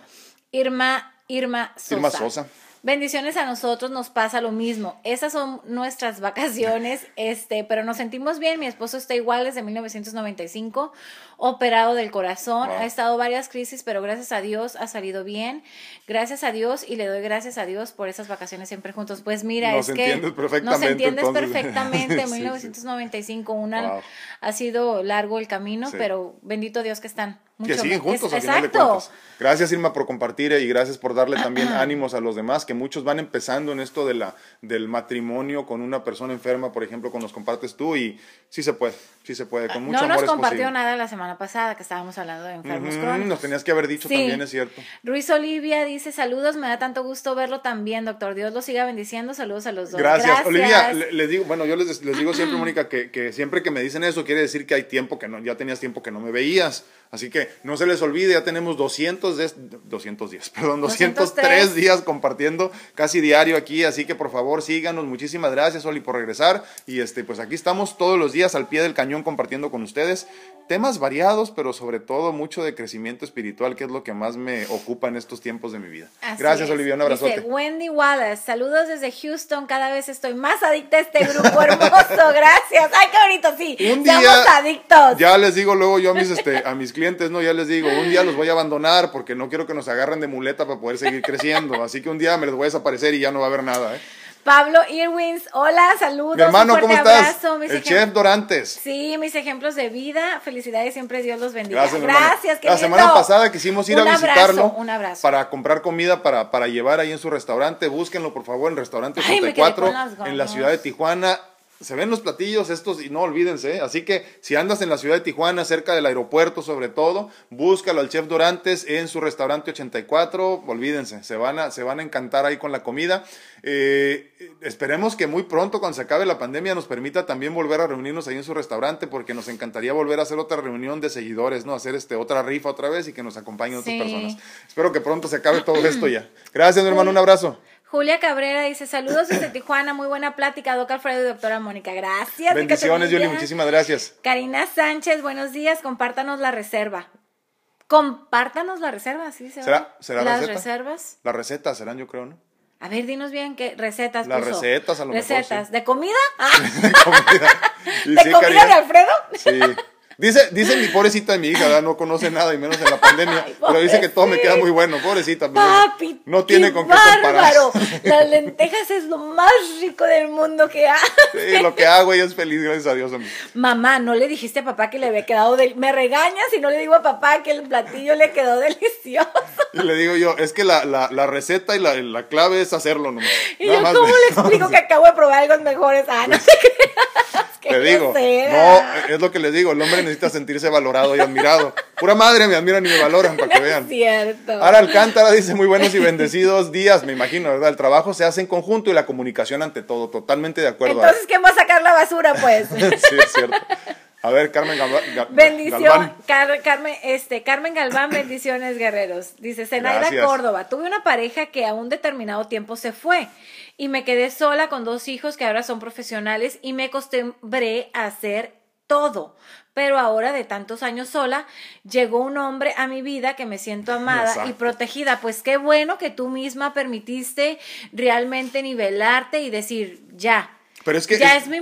Irma, Irma Sosa. Irma Sosa. Bendiciones a nosotros nos pasa lo mismo. Esas son nuestras vacaciones, este, pero nos sentimos bien. Mi esposo está igual desde 1995, operado del corazón. Ha estado varias crisis, pero gracias a Dios ha salido bien. Gracias a Dios y le doy gracias a Dios por esas vacaciones siempre juntos. Pues mira, es que nos entiendes perfectamente. 1995, una ha sido largo el camino, pero bendito Dios que están que siguen juntos al final de cuentas. Gracias Irma por compartir y gracias por darle también ánimos a los demás, que muchos van empezando en esto de la, del matrimonio con una persona enferma, por ejemplo, con nos compartes tú y sí se puede, sí se puede, con mucho no amor nos compartió nada la semana pasada que estábamos hablando de enfermos crónicos. Nos tenías que haber dicho también, es cierto. Ruiz Olivia dice, saludos, me da tanto gusto verlo también, doctor, Dios lo siga bendiciendo, saludos a los dos. Gracias, Olivia, les digo, bueno, yo les, les digo siempre, Mónica, que, que siempre que me dicen eso quiere decir que hay tiempo que no, ya tenías tiempo que no me veías, así que no se les olvide, ya tenemos 200, de, 210, perdón, 203 días compartiendo casi diario aquí, así que por favor síganos, muchísimas gracias Oli por regresar y este pues aquí estamos todos los días al pie del cañón compartiendo con ustedes temas variados, pero sobre todo mucho de crecimiento espiritual, que es lo que más me ocupa en estos tiempos de mi vida. gracias Olivia, un abrazote. Dice Wendy Wallace, saludos desde Houston, cada vez estoy más adicta a este grupo hermoso, gracias. Ay, qué bonito, sí. Un día, Somos adictos. Ya les digo luego yo a mis este a mis clientes, no, ya les digo, un día los voy a abandonar porque no quiero que nos agarren de muleta para poder seguir creciendo, así que un día me les voy a desaparecer y ya no va a haber nada, ¿eh? Pablo Irwins, hola, saludos. Mi hermano, ¿cómo estás? el chef Dorantes. Sí, mis ejemplos de vida. Felicidades, siempre Dios los bendiga. Gracias, Gracias La semana pasada quisimos ir a visitarlo. un abrazo. Para comprar comida para, para llevar ahí en su restaurante. Búsquenlo, por favor, en Restaurante 84, en la ciudad de Tijuana se ven los platillos estos y no olvídense. ¿eh? Así que si andas en la ciudad de Tijuana, cerca del aeropuerto sobre todo, búscalo al chef Dorantes en su restaurante 84. Olvídense, se van a, se van a encantar ahí con la comida. Eh, esperemos que muy pronto, cuando se acabe la pandemia, nos permita también volver a reunirnos ahí en su restaurante, porque nos encantaría volver a hacer otra reunión de seguidores, ¿no? Hacer este, otra rifa otra vez y que nos acompañen otras personas. Espero que pronto se acabe todo esto ya. Gracias, mi hermano, un abrazo. Julia Cabrera dice, saludos desde Tijuana, muy buena plática, doctor Alfredo y doctora Mónica. Gracias. Bendiciones, Yuli, muchísimas gracias. Karina Sánchez, buenos días, compártanos la reserva. Compártanos la reserva, ¿sí? Se ¿Será, ¿será ¿Las reservas? Las recetas serán, yo creo, ¿no? A ver, dinos bien qué recetas Las recetas, a lo recetas. mejor. ¿De comida? Ah. de comida. ¿De comida de Alfredo? Sí. Dice, dice mi pobrecita mi hija, ¿verdad? no conoce nada y menos en la pandemia, Ay, pero dice que todo me queda muy bueno, pobrecita. pues, Papi, no tiene qué con qué comparar. bárbaro. Las lentejas es lo más rico del mundo que hay. Sí, lo que hago ella es feliz, gracias a Dios. hombre. Mamá, no le dijiste a papá que le había quedado del... Me regañas si no le digo a papá que el platillo le quedó delicioso. Y le digo yo, es que la, la, la receta y la, la clave es hacerlo nomás. Y Nada yo, más ¿cómo le explico que acabo de probar algo mejores? Ah, no te creas. Te digo, no, es lo que les digo, el hombre necesita sentirse valorado y admirado. Pura madre me admiran y me valoran para que No es vean. cierto. Ara Alcántara dice muy buenos y bendecidos días, me imagino, ¿verdad? El trabajo se hace en conjunto y la comunicación ante todo, totalmente de acuerdo. Entonces, ¿quién va a sacar la basura, pues? Sí, es cierto. A ver, Carmen Galva- Ga- Bendición, Galván. Car- Carmen, este, Carmen Galván, bendiciones guerreros. Dice Zenaida. Córdoba, tuve una pareja que a un determinado tiempo se fue y me quedé sola con dos hijos que ahora son profesionales y me acostumbré a hacer todo. Pero ahora de tantos años sola, llegó un hombre a mi vida que me siento amada y protegida. Pues qué bueno que tú misma permitiste realmente nivelarte y decir, ya, Pero es que ya es- es mi